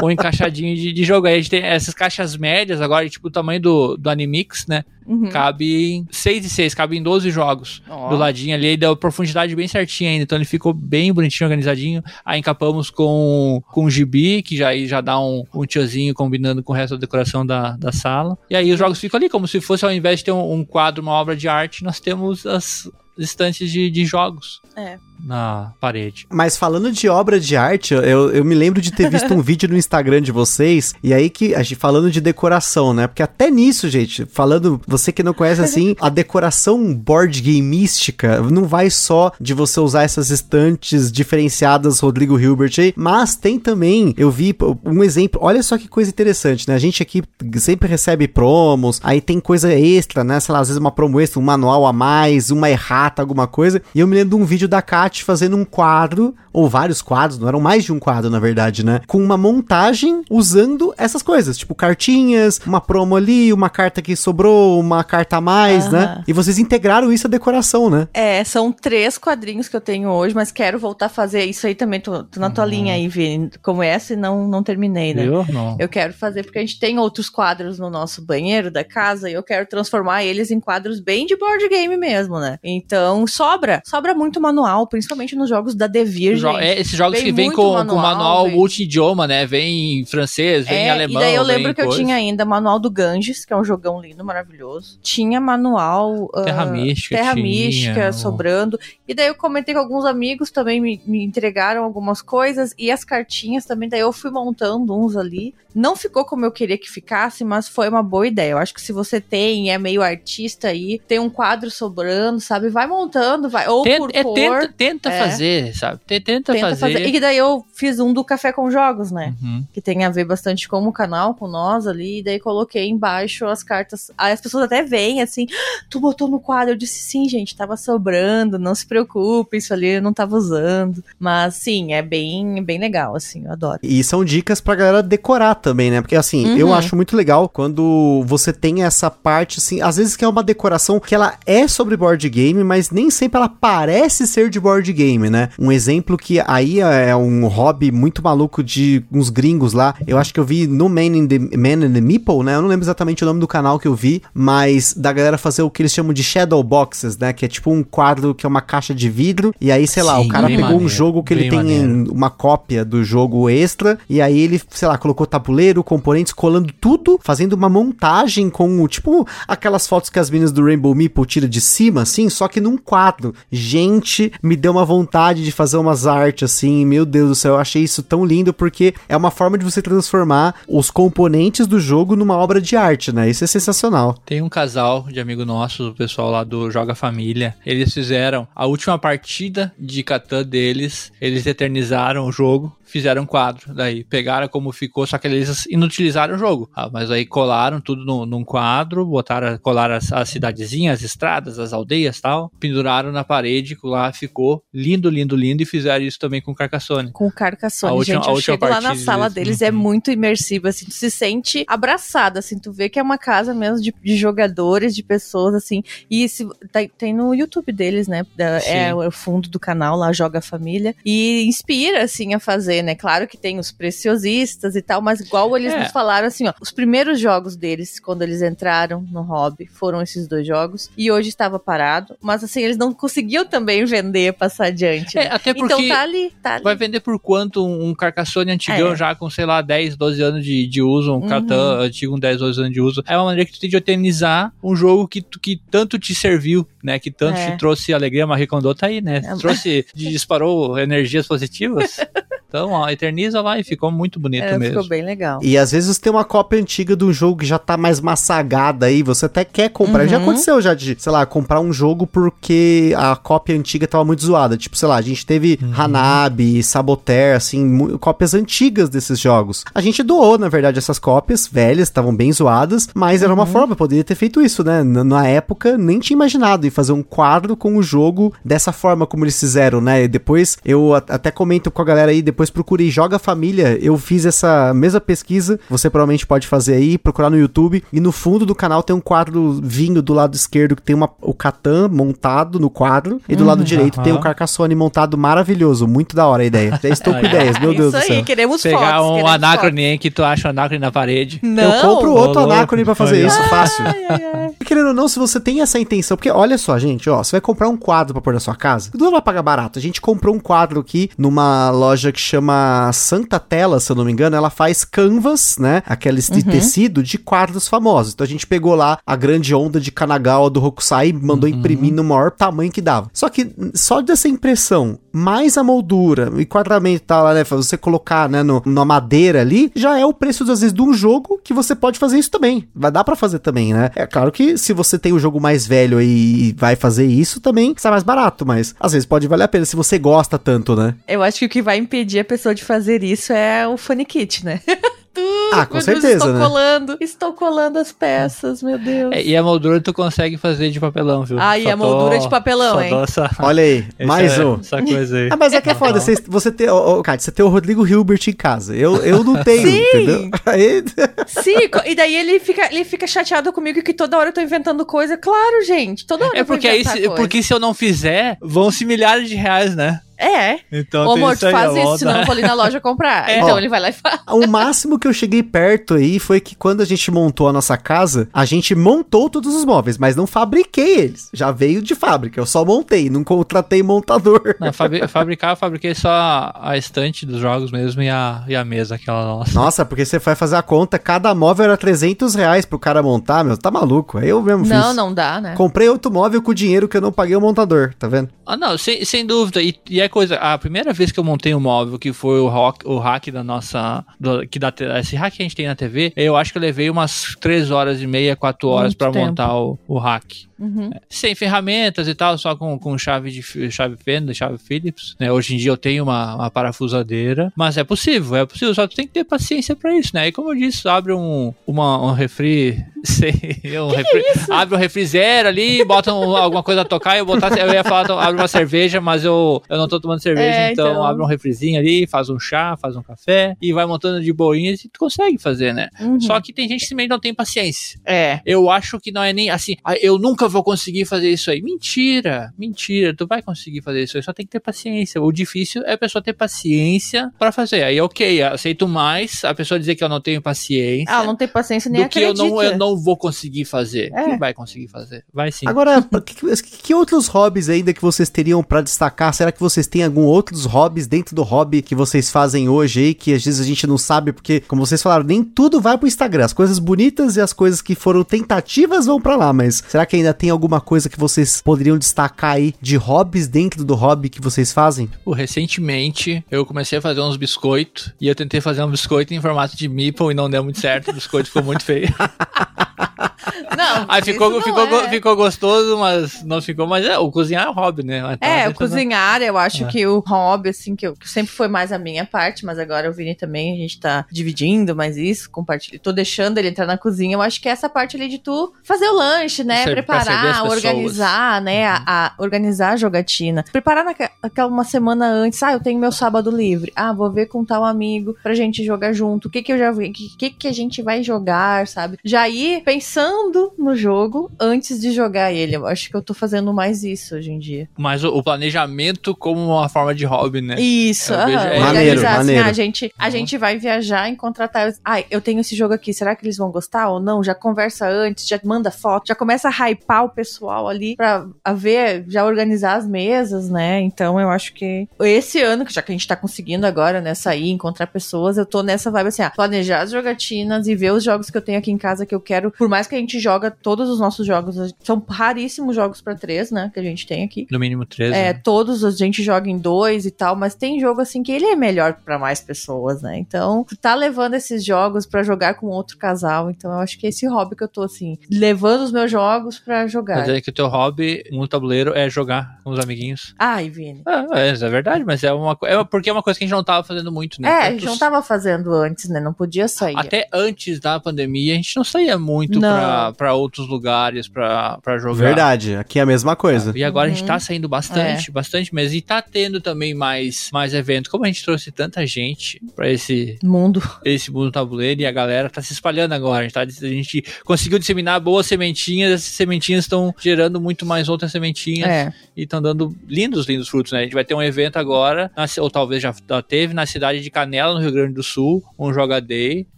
um encaixadinho de, de jogo. Aí a gente tem essas caixas médias, agora, tipo o tamanho do, do Animix, né? Uhum. Cabe em 6 e 6, cabe em 12 jogos. Ó. Do ladinho ali, e deu profundidade bem certinha ainda. Então ele ficou bem bonitinho, organizadinho. Aí encapamos com, com gibi, que já, aí já dá um, um tiozinho combinando com o resto da decoração da, da sala. E aí os jogos ficam ali, como se fosse ao invés de ter um, um quadro, uma obra de arte, nós temos as estantes de, de jogos É. na parede. Mas falando de obra de arte, eu, eu me lembro de ter visto um vídeo no Instagram de vocês, e aí que a gente falando de decoração, né? Porque até nisso, gente, falando, você que não conhece assim, a decoração board gameística não vai só de você usar essas estantes diferenciadas Rodrigo Hilbert aí, mas tem também, eu vi um exemplo, olha só que coisa interessante, né? A gente aqui sempre recebe promos, aí tem coisa extra, né? Sei lá, às vezes uma promo extra, um manual a mais, uma errata, alguma coisa. E eu me lembro de um vídeo da Fazendo um quadro, ou vários quadros, não eram mais de um quadro, na verdade, né? Com uma montagem usando essas coisas, tipo cartinhas, uma promo ali, uma carta que sobrou, uma carta a mais, né? E vocês integraram isso à decoração, né? É, são três quadrinhos que eu tenho hoje, mas quero voltar a fazer isso aí também. Tô, tô na tua Uhum. linha aí, Vini. Como essa e não, não terminei, né? Viu? Não. Eu quero fazer porque a gente tem outros quadros no nosso banheiro da casa e eu quero transformar eles em quadros bem de board game mesmo, né? Então sobra, sobra muito manual, principalmente nos jogos da Devir, Jo- é, esses jogos Vem que vêm muito com, manual, com manual vem. multi-idioma, né? Vem em francês, vem em É, alemão. e daí eu vem lembro que eu coisa. tinha ainda manual do Ganges, que é um jogão lindo, maravilhoso. Tinha manual. ah, Terra Mística. Terra tinha, Mística o- sobrando. E daí eu comentei com alguns amigos também, me, me entregaram algumas coisas. E as cartinhas também, daí eu fui montando uns ali. Não ficou como eu queria que ficasse, mas foi uma boa ideia. Eu acho que se você tem, é meio artista aí, tem um quadro sobrando, sabe? Vai montando, vai. Ou Tenta, por é, cor. tenta, tenta é. fazer, sabe? Te- Tenta, tenta fazer. fazer. E daí eu fiz um do Café com Jogos, né? Uhum. que tem a ver bastante com o canal, com nós ali, e daí coloquei embaixo as cartas. Aí as pessoas até veem assim, "Ah, tu botou no quadro. Eu disse, sim, gente, tava sobrando, não se preocupe, isso ali eu não tava usando. Mas sim, é bem, bem legal, assim, eu adoro. E são dicas pra galera decorar também, né? Porque assim, Uhum. eu acho muito legal quando você tem essa parte, assim, às vezes que é uma decoração que ela é sobre board game, mas nem sempre ela parece ser de board game, né? Um exemplo que aí é um hobby muito maluco de uns gringos lá. Eu acho que eu vi no Man in the, Man in the Meeple, né? Eu não lembro exatamente o nome do canal que eu vi, mas da galera fazer o que eles chamam de shadow boxes, né? Que é tipo um quadro que é uma caixa de vidro, e aí, sei lá, Sim, o cara pegou um maneiro, jogo que ele tem maneiro. uma cópia do jogo extra, e aí ele, sei lá, colocou tabuleiro, componentes, colando tudo, fazendo uma montagem com, o- tipo, aquelas fotos que as meninas do Rainbow Meeple tiram de cima, assim, só que num quadro. Gente, me deu uma vontade de fazer umas artes, assim, meu Deus do céu, eu achei isso tão lindo, porque é uma forma de você transformar os componentes do jogo numa obra de arte, né? Isso é sensacional. Tem um casal de amigo nosso, o pessoal lá do Joga Família. Eles fizeram a última partida de Catan deles. Eles eternizaram o jogo, fizeram um quadro. Daí pegaram como ficou, só que eles inutilizaram o jogo. Ah, mas aí colaram tudo no- num quadro, botaram, colaram as, as cidadezinhas, as estradas, as aldeias tal. Penduraram na parede, lá ficou lindo, lindo, lindo. E fizeram isso também com Carcassonne. Com o Carcassonne, A última- gente, eu chego lá na sala deles. deles, é Uhum. muito imersivo, assim, tu se sente abraçada, assim, tu vê que é uma casa mesmo de, de jogadores, de pessoas, assim, e se, tem, tem no YouTube deles, né, da- é o fundo do canal lá, Joga Família, e inspira, assim, a fazer, né, claro que tem os preciosistas e tal, mas igual eles É. nos falaram, assim, ó, os primeiros jogos deles, quando eles entraram no hobby, foram esses dois jogos, e hoje estava parado, mas, assim, eles não conseguiam também vender, passar adiante, É, né? até porque Então tá ali, tá ali. vai vender por quanto um, um Carcassonne antigão É. já com, sei lá, 10, 12 anos de, de uso, um Uhum. Catan antigo com 10, 12 anos de uso. É uma maneira que tu tem de eternizar um jogo que, que tanto te serviu, né? Que tanto É. te trouxe alegria. Marie Kondo tá aí, né? É. Trouxe, disparou energias positivas. Então, Então, ó, eterniza lá e ficou muito bonito É, mesmo. ficou bem legal. E às vezes tem uma cópia antiga de um jogo que já tá mais massagada aí, você até quer comprar. Já Uhum. aconteceu já de, sei lá, comprar um jogo porque a cópia antiga tava muito zoada. Tipo, sei lá, a gente teve Hanabi, Saboteur, assim, cópias antigas desses jogos. A gente doou, na verdade, essas cópias velhas, estavam bem zoadas, mas era uma forma, poderia ter feito isso, né? Na, na época, nem tinha imaginado em fazer um quadro com o jogo dessa forma como eles fizeram, né? E depois, eu até comento com a galera aí, depois procurei Joga Família, eu fiz essa mesma pesquisa, você provavelmente pode fazer aí, procurar no YouTube, e no fundo do canal tem um quadro vinho do lado esquerdo que tem uma, o Catan montado no quadro, e do lado direito tem o aham. Carcassonne montado maravilhoso, muito da hora a ideia. Já estou com Aí, ideias, meu Deus Isso do céu. aí, queremos Pegar fotos. um queremos anacrone que tu acha um anacrone na parede. fotos. Eu Não. compro outro louco. anacrone pra fazer Aí, isso, fácil. Ai, ai, ai. E Querendo ou não, se você tem essa intenção, porque olha só, gente, ó, você vai comprar um quadro pra pôr na sua casa, não vai pagar barato. A gente comprou um quadro aqui numa loja que chama Santa Tela, se eu não me engano, ela faz canvas, né, aqueles de tecido de quadros famosos. Então a gente pegou lá a grande onda de Kanagawa do Hokusai, mandou imprimir no maior tamanho que dava. Só que só dessa impressão, mais a moldura, o enquadramento e tal, lá, né, pra você colocar, né, no, na madeira ali, já é o preço, às vezes, de um jogo que você pode fazer isso também. Vai dar pra fazer também, né? É claro que se você tem o jogo mais velho aí e vai fazer isso também, sai mais barato, mas às vezes pode valer a pena se você gosta tanto, né? Eu acho que o que vai impedir a pessoa de fazer isso é o Funny Kit, né? Tudo. Ah, com Meu Deus, certeza, Estou né? colando, estou colando as peças, meu Deus. É, e a moldura tu consegue fazer de papelão, viu? Ah, e Só a moldura de papelão, hein? essa, Olha aí, mais um. Essa coisa aí. Ah, mas é que é foda, você, você ter, ô, Kátia, você ter o Rodrigo Hilbert em casa. Eu, eu não tenho, Sim. entendeu? Aí, Sim, e daí ele fica, ele fica chateado comigo que toda hora eu tô inventando coisa. Claro, gente, toda hora É eu vou porque aí, se, coisa. porque se eu não fizer, vão se milhares de reais, né? É. Então Ô, tem amor, isso tu aí, faz isso, senão eu vou ali na loja comprar. É. Então Ó. ele vai lá e faz. O máximo que eu cheguei perto aí foi que quando a gente montou a nossa casa, a gente montou todos os móveis, mas não fabriquei eles. Já veio de fábrica, eu só montei, não contratei montador. Não, fabri- fabricar, eu fabriquei só a estante dos jogos mesmo e a, e a mesa, aquela nossa. Nossa, porque você vai fazer a conta, cada móvel era 300 reais pro cara montar, meu, tá maluco? Aí eu mesmo fiz. Não, não dá, né? Comprei outro móvel com o dinheiro que eu não paguei o montador, tá vendo? Ah, não, sem, sem dúvida. E, e é coisa, a primeira vez que eu montei um móvel, que foi o, rock, o hack da nossa. do- que da, esse hack que a gente tem na TV, eu acho que eu levei umas 3 horas e meia, 4 horas tempo. montar o, o hack. Uhum. Sem ferramentas e tal, só com, com chave de chave Fender, chave Phillips. Né? Hoje em dia eu tenho uma, uma parafusadeira, mas é possível, é possível, só tu tem que ter paciência pra isso, né? E como eu disse, abre um, uma, um refri, sei, um refri abre um refri zero ali, bota um- alguma coisa a tocar, eu botar, eu ia falar, então, abre uma cerveja, mas eu, eu não tô tomando cerveja, É, então, então. abre um refrizinho ali, faz um chá, faz um café e vai montando de boinhas e tu consegue fazer, né? Uhum. Só que tem gente que também não tem paciência. É. Eu acho que não é nem assim, "Ah, eu nunca vou conseguir fazer isso aí. Mentira, mentira, tu vai conseguir fazer isso aí, só tem que ter paciência. O difícil é a pessoa ter paciência pra fazer. Aí, ok, aceito mais a pessoa dizer que eu não tenho paciência. Ah, não tem paciência nem do que eu não, eu não vou conseguir fazer. É. Quem vai conseguir fazer? Vai sim. Agora, que, que- outros hobbies ainda que vocês teriam pra destacar? Será que vocês têm algum outros hobbies dentro do hobby que vocês fazem hoje aí que às vezes a gente não sabe porque, como vocês falaram, nem tudo vai pro Instagram. As coisas bonitas e as coisas que foram tentativas vão pra lá, mas será que ainda tem alguma coisa que vocês poderiam destacar aí de hobbies dentro do hobby que vocês fazem? Pô, recentemente eu comecei a fazer uns biscoitos e eu tentei fazer um biscoito em formato de meeple e não deu muito certo. O biscoito ficou muito feio. Não, Aí ficou, não ficou, é. ficou gostoso, mas não ficou. Mas é, o cozinhar é um hobby, né? Então, É, o cozinhar, eu acho É. que o hobby, assim, que, eu, que sempre foi mais a minha parte, mas agora o Vini também, a gente tá dividindo mais isso, compartilhando. Tô deixando ele entrar na cozinha. Eu acho que é essa parte ali de tu fazer o lanche, né? As Preparar, organizar, né? A, a- organizar a jogatina. Preparar naquela aquela uma semana antes. Ah, eu tenho meu sábado livre. Ah, vou ver com tal amigo pra gente jogar junto. O que que eu já vi? O que, que que a gente vai jogar, sabe? Já ir pensando no jogo antes de jogar ele. Eu acho que eu tô fazendo mais isso hoje em dia. Mas o, o planejamento como uma forma de hobby, né? Isso, aham. vejo- é- organizar Maneiro, assim, maneiro. ah, a gente, a Uhum. gente vai viajar e contratar. Ai, eu tenho esse jogo aqui, será que eles vão gostar ou não? Já conversa antes, já manda foto, já começa a hypar o pessoal ali pra a ver, já organizar as mesas, né? Então eu acho que esse ano, que já que a gente tá conseguindo agora, né, sair, encontrar pessoas, eu tô nessa vibe assim, ah, planejar as jogatinas e ver os jogos que eu tenho aqui em casa que eu quero, por mais que a gente joga todos os nossos jogos. São raríssimos jogos pra três, né? Que a gente tem aqui. No mínimo 13. É, né? todos a gente joga em dois e tal, mas tem jogo assim que ele é melhor pra mais pessoas, né? Então, tu tá levando esses jogos pra jogar com outro casal, então eu acho que é esse hobby que eu tô assim, levando os meus jogos pra jogar. Quer dizer que o teu hobby no tabuleiro é jogar com os amiguinhos. Ai, Vini. É, é, é verdade, mas é uma é porque é uma coisa que a gente não tava fazendo muito, né? É, a Tantos- gente não tava fazendo antes, né? Não podia sair. Até antes da pandemia, a gente não saía muito Pra, pra outros lugares pra jogar. Verdade, aqui é a mesma coisa. E agora a Uhum. gente tá saindo bastante, bastante mesmo. E tá tendo também mais, mais eventos. Como a gente trouxe tanta gente pra esse, Mundo. esse mundo tabuleiro e a galera tá se espalhando agora. A gente, tá, a gente conseguiu disseminar boas sementinhas, essas sementinhas estão gerando muito mais outras sementinhas É. e estão dando lindos, lindos frutos, né? A gente vai ter um evento agora, na ou talvez já já teve, na cidade de Canela, no Rio Grande do Sul, um Joga Day,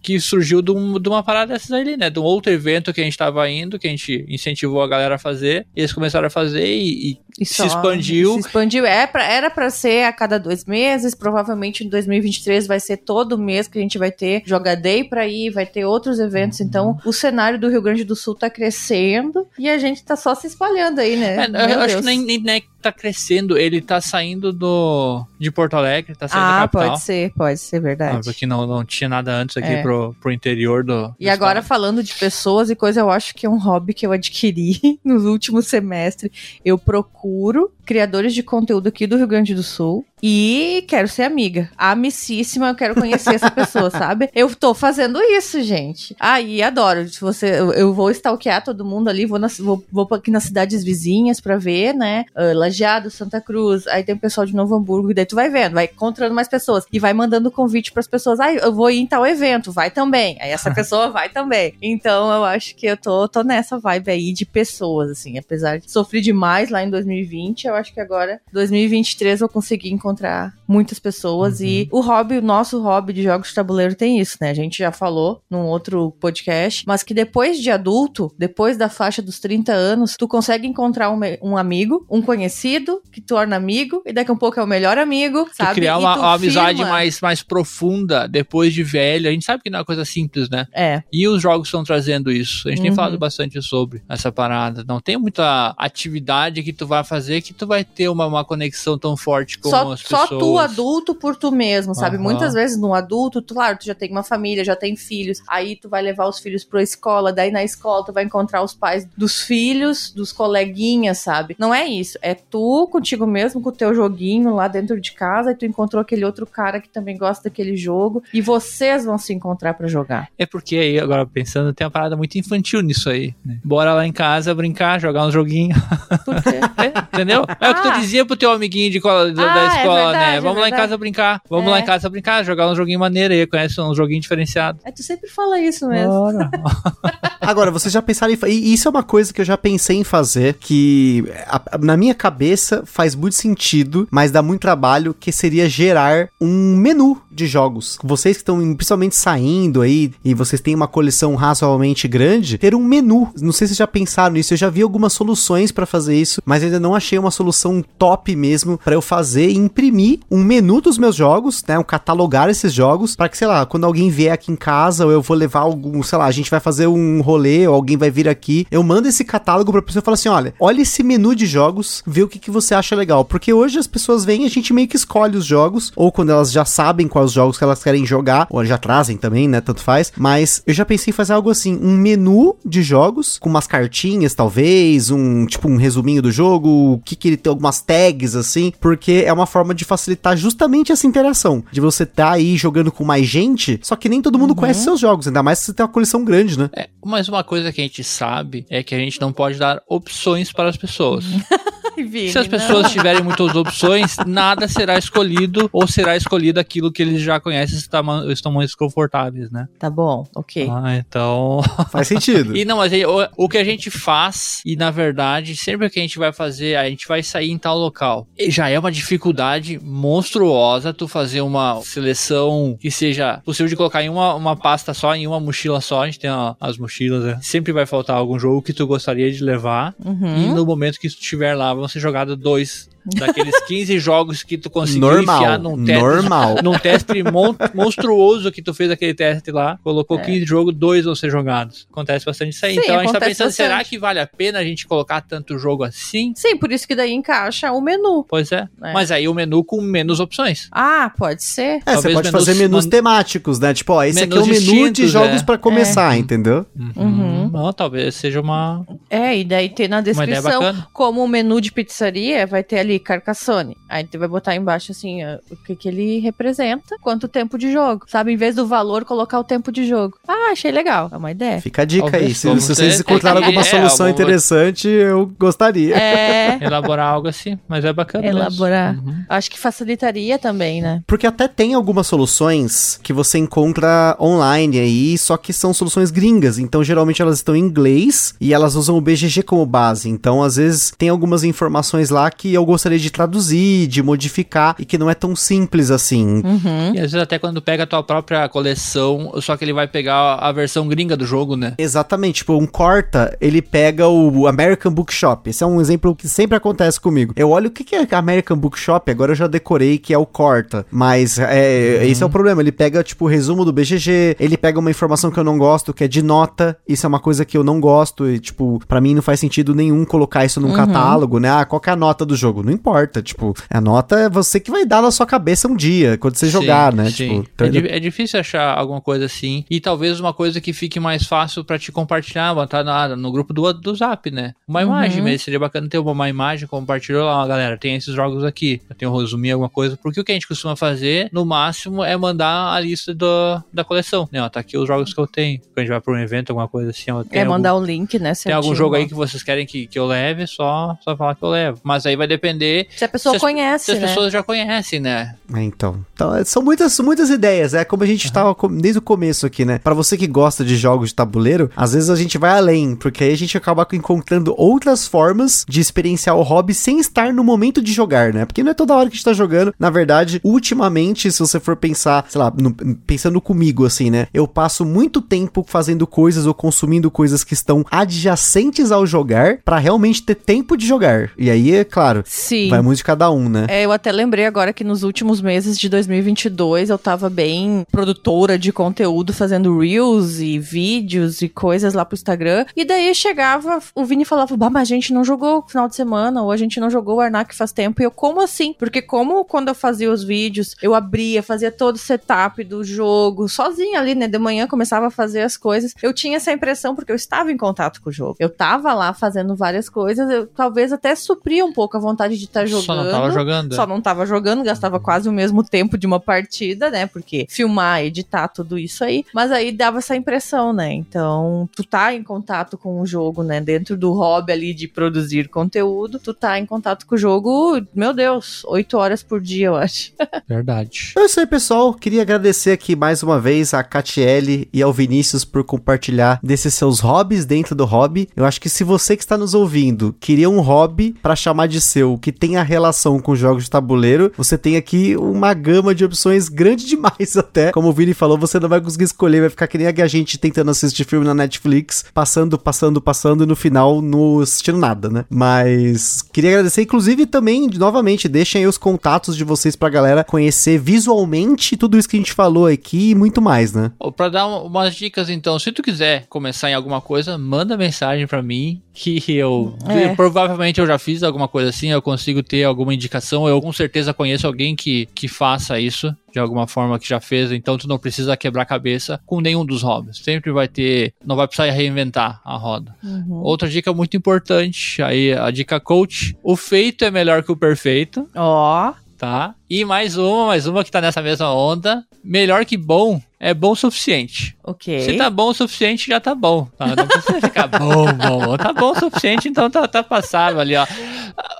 que surgiu de, um- de uma parada dessas ali, né? De um outro evento que a gente tava indo, que a gente incentivou a galera a fazer, e eles começaram a fazer e, e E se só- expandiu. Se expandiu. É pra, era pra ser a cada dois meses. Provavelmente em 2023 vai ser todo mês que a gente vai ter Joga Day pra ir, vai ter outros eventos. Então, o cenário do Rio Grande do Sul tá crescendo e a gente tá só se espalhando aí, né? É, eu acho Deus. que nem, nem, nem tá crescendo, ele tá saindo do de Porto Alegre, tá saindo da Ah, capital. pode ser, pode ser Ah, verdade. porque não, não tinha nada antes aqui É. pro, pro interior do. E do agora, estado. falando de pessoas e coisa, eu acho que é um hobby que eu adquiri nos últimos semestres. Eu procuro escuro criadores de conteúdo aqui do Rio Grande do Sul e quero ser amiga. Amicíssima, eu quero conhecer essa pessoa, sabe? Eu tô fazendo isso, gente. Ah, e adoro. Você, eu, vou stalkear todo mundo ali, vou, nas- vou, vou aqui nas cidades vizinhas pra ver, né? Ah, Lajeado, Santa Cruz, aí tem o pessoal de Novo Hamburgo, e daí tu vai vendo, vai encontrando mais pessoas e vai mandando convite pras pessoas. Ah, eu vou ir em tal evento, vai também. Aí essa pessoa vai também. Então eu acho que eu tô, tô nessa vibe aí de pessoas, assim. Apesar de sofrer demais lá em 2020, eu acho que agora, 2023, eu consegui encontrar muitas pessoas. E o hobby, o nosso hobby de jogos de tabuleiro tem isso, né? A gente já falou num outro podcast, mas que depois de adulto, depois da faixa dos 30 anos, tu consegue encontrar um, um amigo, um conhecido, que torna amigo, e daqui a um pouco é o melhor amigo, Tu sabe? criar E uma, uma amizade mais, mais profunda depois de velho. A gente sabe que não é uma coisa simples, né? É, E os jogos estão trazendo isso. A gente tem Uhum. falado bastante sobre essa parada. Não tem muita atividade que tu vai fazer que tu vai ter uma, uma conexão tão forte com só, as só pessoas. tu adulto por tu mesmo, sabe? Aham. Muitas vezes no adulto, tu, claro, tu já tem uma família, já tem filhos, aí tu vai levar os filhos pra escola, daí na escola tu vai encontrar os pais dos filhos, dos coleguinhas, sabe? Não é isso, é tu contigo mesmo, com o teu joguinho lá dentro de casa, e tu encontrou aquele outro cara que também gosta daquele jogo, e vocês vão se encontrar pra jogar. É porque aí, agora pensando, tem uma parada muito infantil nisso aí. né? Bora lá em casa brincar, jogar uns joguinhos. Por quê? É, entendeu? É o que tu Ah. dizia pro teu amiguinho de cola- da, Ah, da é escola, verdade, né? é Vamos lá em casa brincar. Vamos É. lá em casa brincar, jogar um joguinho maneiro aí. Conhece um joguinho diferenciado. É, tu sempre fala isso mesmo. Bora. Agora, vocês já pensaram em. E isso é uma coisa que eu já pensei em fazer, que a- a- na minha cabeça faz muito sentido, mas dá muito trabalho, que seria gerar um menu de jogos. Vocês que estão principalmente saindo aí e vocês têm uma coleção razoavelmente grande, ter um menu. Não sei se vocês já pensaram nisso, eu já vi algumas soluções pra fazer isso, mas ainda não achei uma solução top mesmo pra eu fazer e imprimir um menu dos meus jogos, né? Um catalogar esses jogos, pra que, sei lá, quando alguém vier aqui em casa, ou eu vou levar algum, sei lá, a gente vai fazer um rolê, ou alguém vai vir aqui, eu mando esse catálogo pra pessoa e falo assim: olha, olha esse menu de jogos, vê o que, que você acha legal. Porque hoje as pessoas vêm e a gente meio que escolhe os jogos, ou quando elas já sabem quais jogos que elas querem jogar, ou já trazem também, né? Tanto faz. Mas eu já pensei em fazer algo assim: um menu de jogos, com umas cartinhas, talvez, um tipo um resuminho do jogo, o que, que ele tem, algumas tags assim, porque é uma forma de facilitar justamente essa interação. De você tá aí jogando com mais gente, só que nem todo mundo conhece seus jogos, ainda mais se você tem uma coleção grande, né? É, mas uma coisa que a gente sabe é que a gente não pode dar opções para as pessoas. Vini, Se as não. pessoas tiverem muitas opções, nada será escolhido ou será escolhido aquilo que eles já conhecem e ma- estão mais confortáveis, né? Tá bom, ok. Ah, então. Faz sentido. E não, mas aí, o, o que a gente faz, e na verdade, sempre que a gente vai fazer, a gente vai sair em tal local. E já é uma dificuldade monstruosa tu fazer uma seleção que seja possível de colocar em uma, uma pasta só, em uma mochila só. A gente tem ó, as mochilas, né? Sempre vai faltar algum jogo que tu gostaria de levar. Uhum. E no momento que tu estiver lá, vão ser jogados dois Daqueles 15 jogos que tu conseguiu Normal, enfiar num teste. normal. Num teste mon- monstruoso que tu fez aquele teste lá, colocou 15 jogos, dois vão ser jogados. Acontece bastante isso aí. Sim, então a gente tá pensando, será bastante. que vale a pena a gente colocar tanto jogo assim? Sim, por isso que daí encaixa o menu. Pois é. É. Mas aí o menu com menos opções. Ah, pode ser. É, você pode menus- fazer menus man- temáticos, né? Tipo, ó, esse aqui é o Menus menu de jogos é. pra começar, entendeu? Uhum. Não, talvez seja uma, É, e daí ter na descrição, como o menu de pizzaria, vai ter ali Carcassone. Aí tu vai botar embaixo assim, o que que ele representa, quanto tempo de jogo. Sabe, em vez do valor, colocar o tempo de jogo. Ah, achei legal. É uma ideia. Fica a dica aí. Talvez Se, como se vocês você- encontraram alguma é, solução é, interessante, eu gostaria. É, Elaborar algo assim, mas é bacana. mesmo. elaborar. Uhum. Acho que facilitaria também, né? Porque até tem algumas soluções que você encontra online aí, só que são soluções gringas. Então, geralmente elas estão em inglês e elas usam o BGG como base. Então, às vezes, tem algumas informações lá que eu gostaria de traduzir, de modificar e que não é tão simples assim. Uhum. E às vezes até quando pega a tua própria coleção, só que ele vai pegar a versão gringa do jogo, né? Exatamente, tipo, um corta, ele pega o American Bookshop. Esse é um exemplo que sempre acontece comigo. Eu olho o que que é American Bookshop, agora eu já decorei que é o corta. Mas é, esse é o problema, ele pega, tipo, o resumo do BGG, ele pega uma informação que eu não gosto, que é de nota, isso é uma coisa que eu não gosto e, tipo, pra mim não faz sentido nenhum colocar isso num catálogo, né? Ah, qual que é a nota do jogo? Não importa, tipo, a nota é você que vai dar na sua cabeça um dia, quando você Sim, jogar, né? sim. Tipo, então é, é difícil achar alguma coisa assim. E talvez uma coisa que fique mais fácil pra te compartilhar, botar na, no grupo do, do Zap, né? Uma imagem mesmo. Seria bacana ter uma, uma imagem, compartilhou lá, ó, galera. Tem esses jogos aqui. Eu tenho resumir alguma coisa. Porque o que a gente costuma fazer, no máximo, é mandar a lista do, da coleção. Né, ó, tá aqui os jogos que eu tenho. Quando a gente vai pra um evento, alguma coisa assim, ó. Tem É algum- mandar o link, né? Tem algum certinho, jogo aí que vocês querem que, que eu leve, só, só falar que eu levo. Mas aí vai depender Se a pessoa se as- conhece, se as né? pessoas já conhecem, né? É, então. Então, é, são muitas, muitas ideias, é como a gente tava com- desde o começo aqui, né? Pra você que gosta de jogos de tabuleiro, às vezes a gente vai além, porque aí a gente acaba encontrando outras formas de experienciar o hobby sem estar no momento de jogar, né? Porque não é toda hora que a gente tá jogando. Na verdade, ultimamente, se você for pensar, sei lá, no- pensando comigo, assim, né? Eu passo muito tempo fazendo coisas ou consumindo coisas que estão adjacentes ao jogar pra realmente ter tempo de jogar. E aí, é claro, Sim. vai muito de cada um, né? É, eu até lembrei agora que nos últimos meses de 2022 eu tava bem produtora de conteúdo, fazendo reels e vídeos e coisas lá pro Instagram. E daí chegava, o Vini falava, bah, mas a gente não jogou final de semana, ou a gente não jogou o Arnak faz tempo. E eu, como assim? Porque como quando eu fazia os vídeos, eu abria, fazia todo o setup do jogo, sozinha ali, né? De manhã começava a fazer as coisas. Eu tinha essa impressão porque eu estava em contato com o jogo. Eu tava lá fazendo várias coisas, eu talvez até supria um pouco a vontade de estar jogando. Só não tava jogando. Só não tava jogando, gastava quase o mesmo tempo de uma partida, né? Porque filmar, editar, tudo isso aí. Mas aí dava essa impressão, né? Então, tu tá em contato com o jogo, né? Dentro do hobby ali de produzir conteúdo, tu tá em contato com o jogo, meu Deus, oito horas por dia, eu acho. Verdade. Então é isso aí, pessoal. Queria agradecer aqui mais uma vez a Catiele e ao Vinícius por compartilhar desses seus hobbies dentro do hobby. Eu acho que se você que está nos ouvindo queria um hobby pra chamar de seu, que tenha relação com jogos de tabuleiro, você tem aqui uma gama de opções grande demais até. Como o Vini falou, você não vai conseguir escolher, vai ficar que nem a gente tentando assistir filme na Netflix, passando, passando, passando e no final não assistindo nada, né? Mas queria agradecer, inclusive também, novamente, deixem aí os contatos de vocês pra galera conhecer visualmente tudo isso que a gente falou aqui e muito mais, né? Pra dar um- umas dicas, então, se tu quiser começar em alguma coisa, manda mensagem pra mim, que eu, É. provavelmente eu já fiz alguma coisa assim, eu consigo ter alguma indicação, eu com certeza conheço alguém que, que faça isso, de alguma forma que já fez, então tu não precisa quebrar a cabeça com nenhum dos hobbies. Sempre vai ter, não vai precisar reinventar a roda. Outra dica muito importante, aí a dica coach, o feito é melhor que o perfeito, Ó, tá? E mais uma, mais uma que tá nessa mesma onda, melhor que bom é bom o suficiente. Ok. Se tá bom o suficiente, já tá bom. Tá? Não precisa ficar bom, bom. Tá bom o suficiente, então tá, tá passável ali, ó.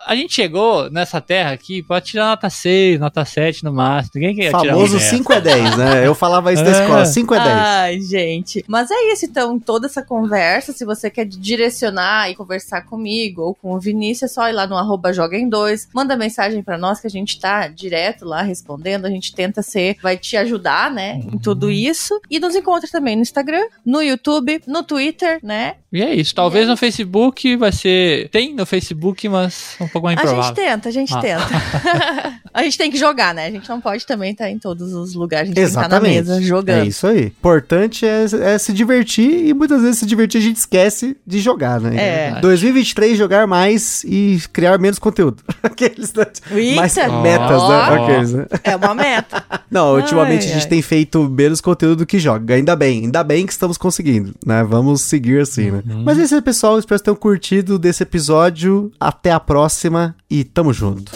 A- gente chegou nessa terra aqui pra tirar nota 6, nota 7 no máximo. Ninguém quer tirar Famoso um dez. 5 é 10, né? Eu falava isso na É. escola, 5 é 10. Ai, gente. Mas é isso, então, toda essa conversa, se você quer direcionar e conversar comigo ou com o Vinícius, é só ir lá no arroba Joga em 2, manda mensagem pra nós que a gente tá direto lá respondendo, a gente tenta ser, vai te ajudar, né, em tudo isso. E nos encontra também no Instagram, no YouTube, no Twitter, né, E é isso. Talvez no Facebook vai ser. Tem no Facebook, mas um pouco mais A gente improvável. tenta, a gente Ah. tenta. a gente tem que jogar, né? A gente não pode também estar em todos os lugares. A gente tem que estar na Exatamente. mesa jogando. É isso aí. Importante é, é se divertir e muitas vezes se divertir a gente esquece de jogar, né? É. 2023 jogar mais e criar menos conteúdo. Aqueles né? mais Eita! metas, né? Aqueles, né? É uma meta. Não, ultimamente Ai, a gente ai. tem feito menos conteúdo do que joga. Ainda bem, ainda bem que estamos conseguindo, né? Vamos seguir assim, né? Uhum. Mas é isso aí, pessoal. Espero que tenham curtido desse episódio. Até a próxima e tamo junto.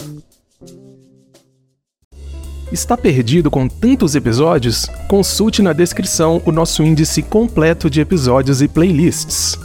Está perdido com tantos episódios? Consulte na descrição o nosso índice completo de episódios e playlists.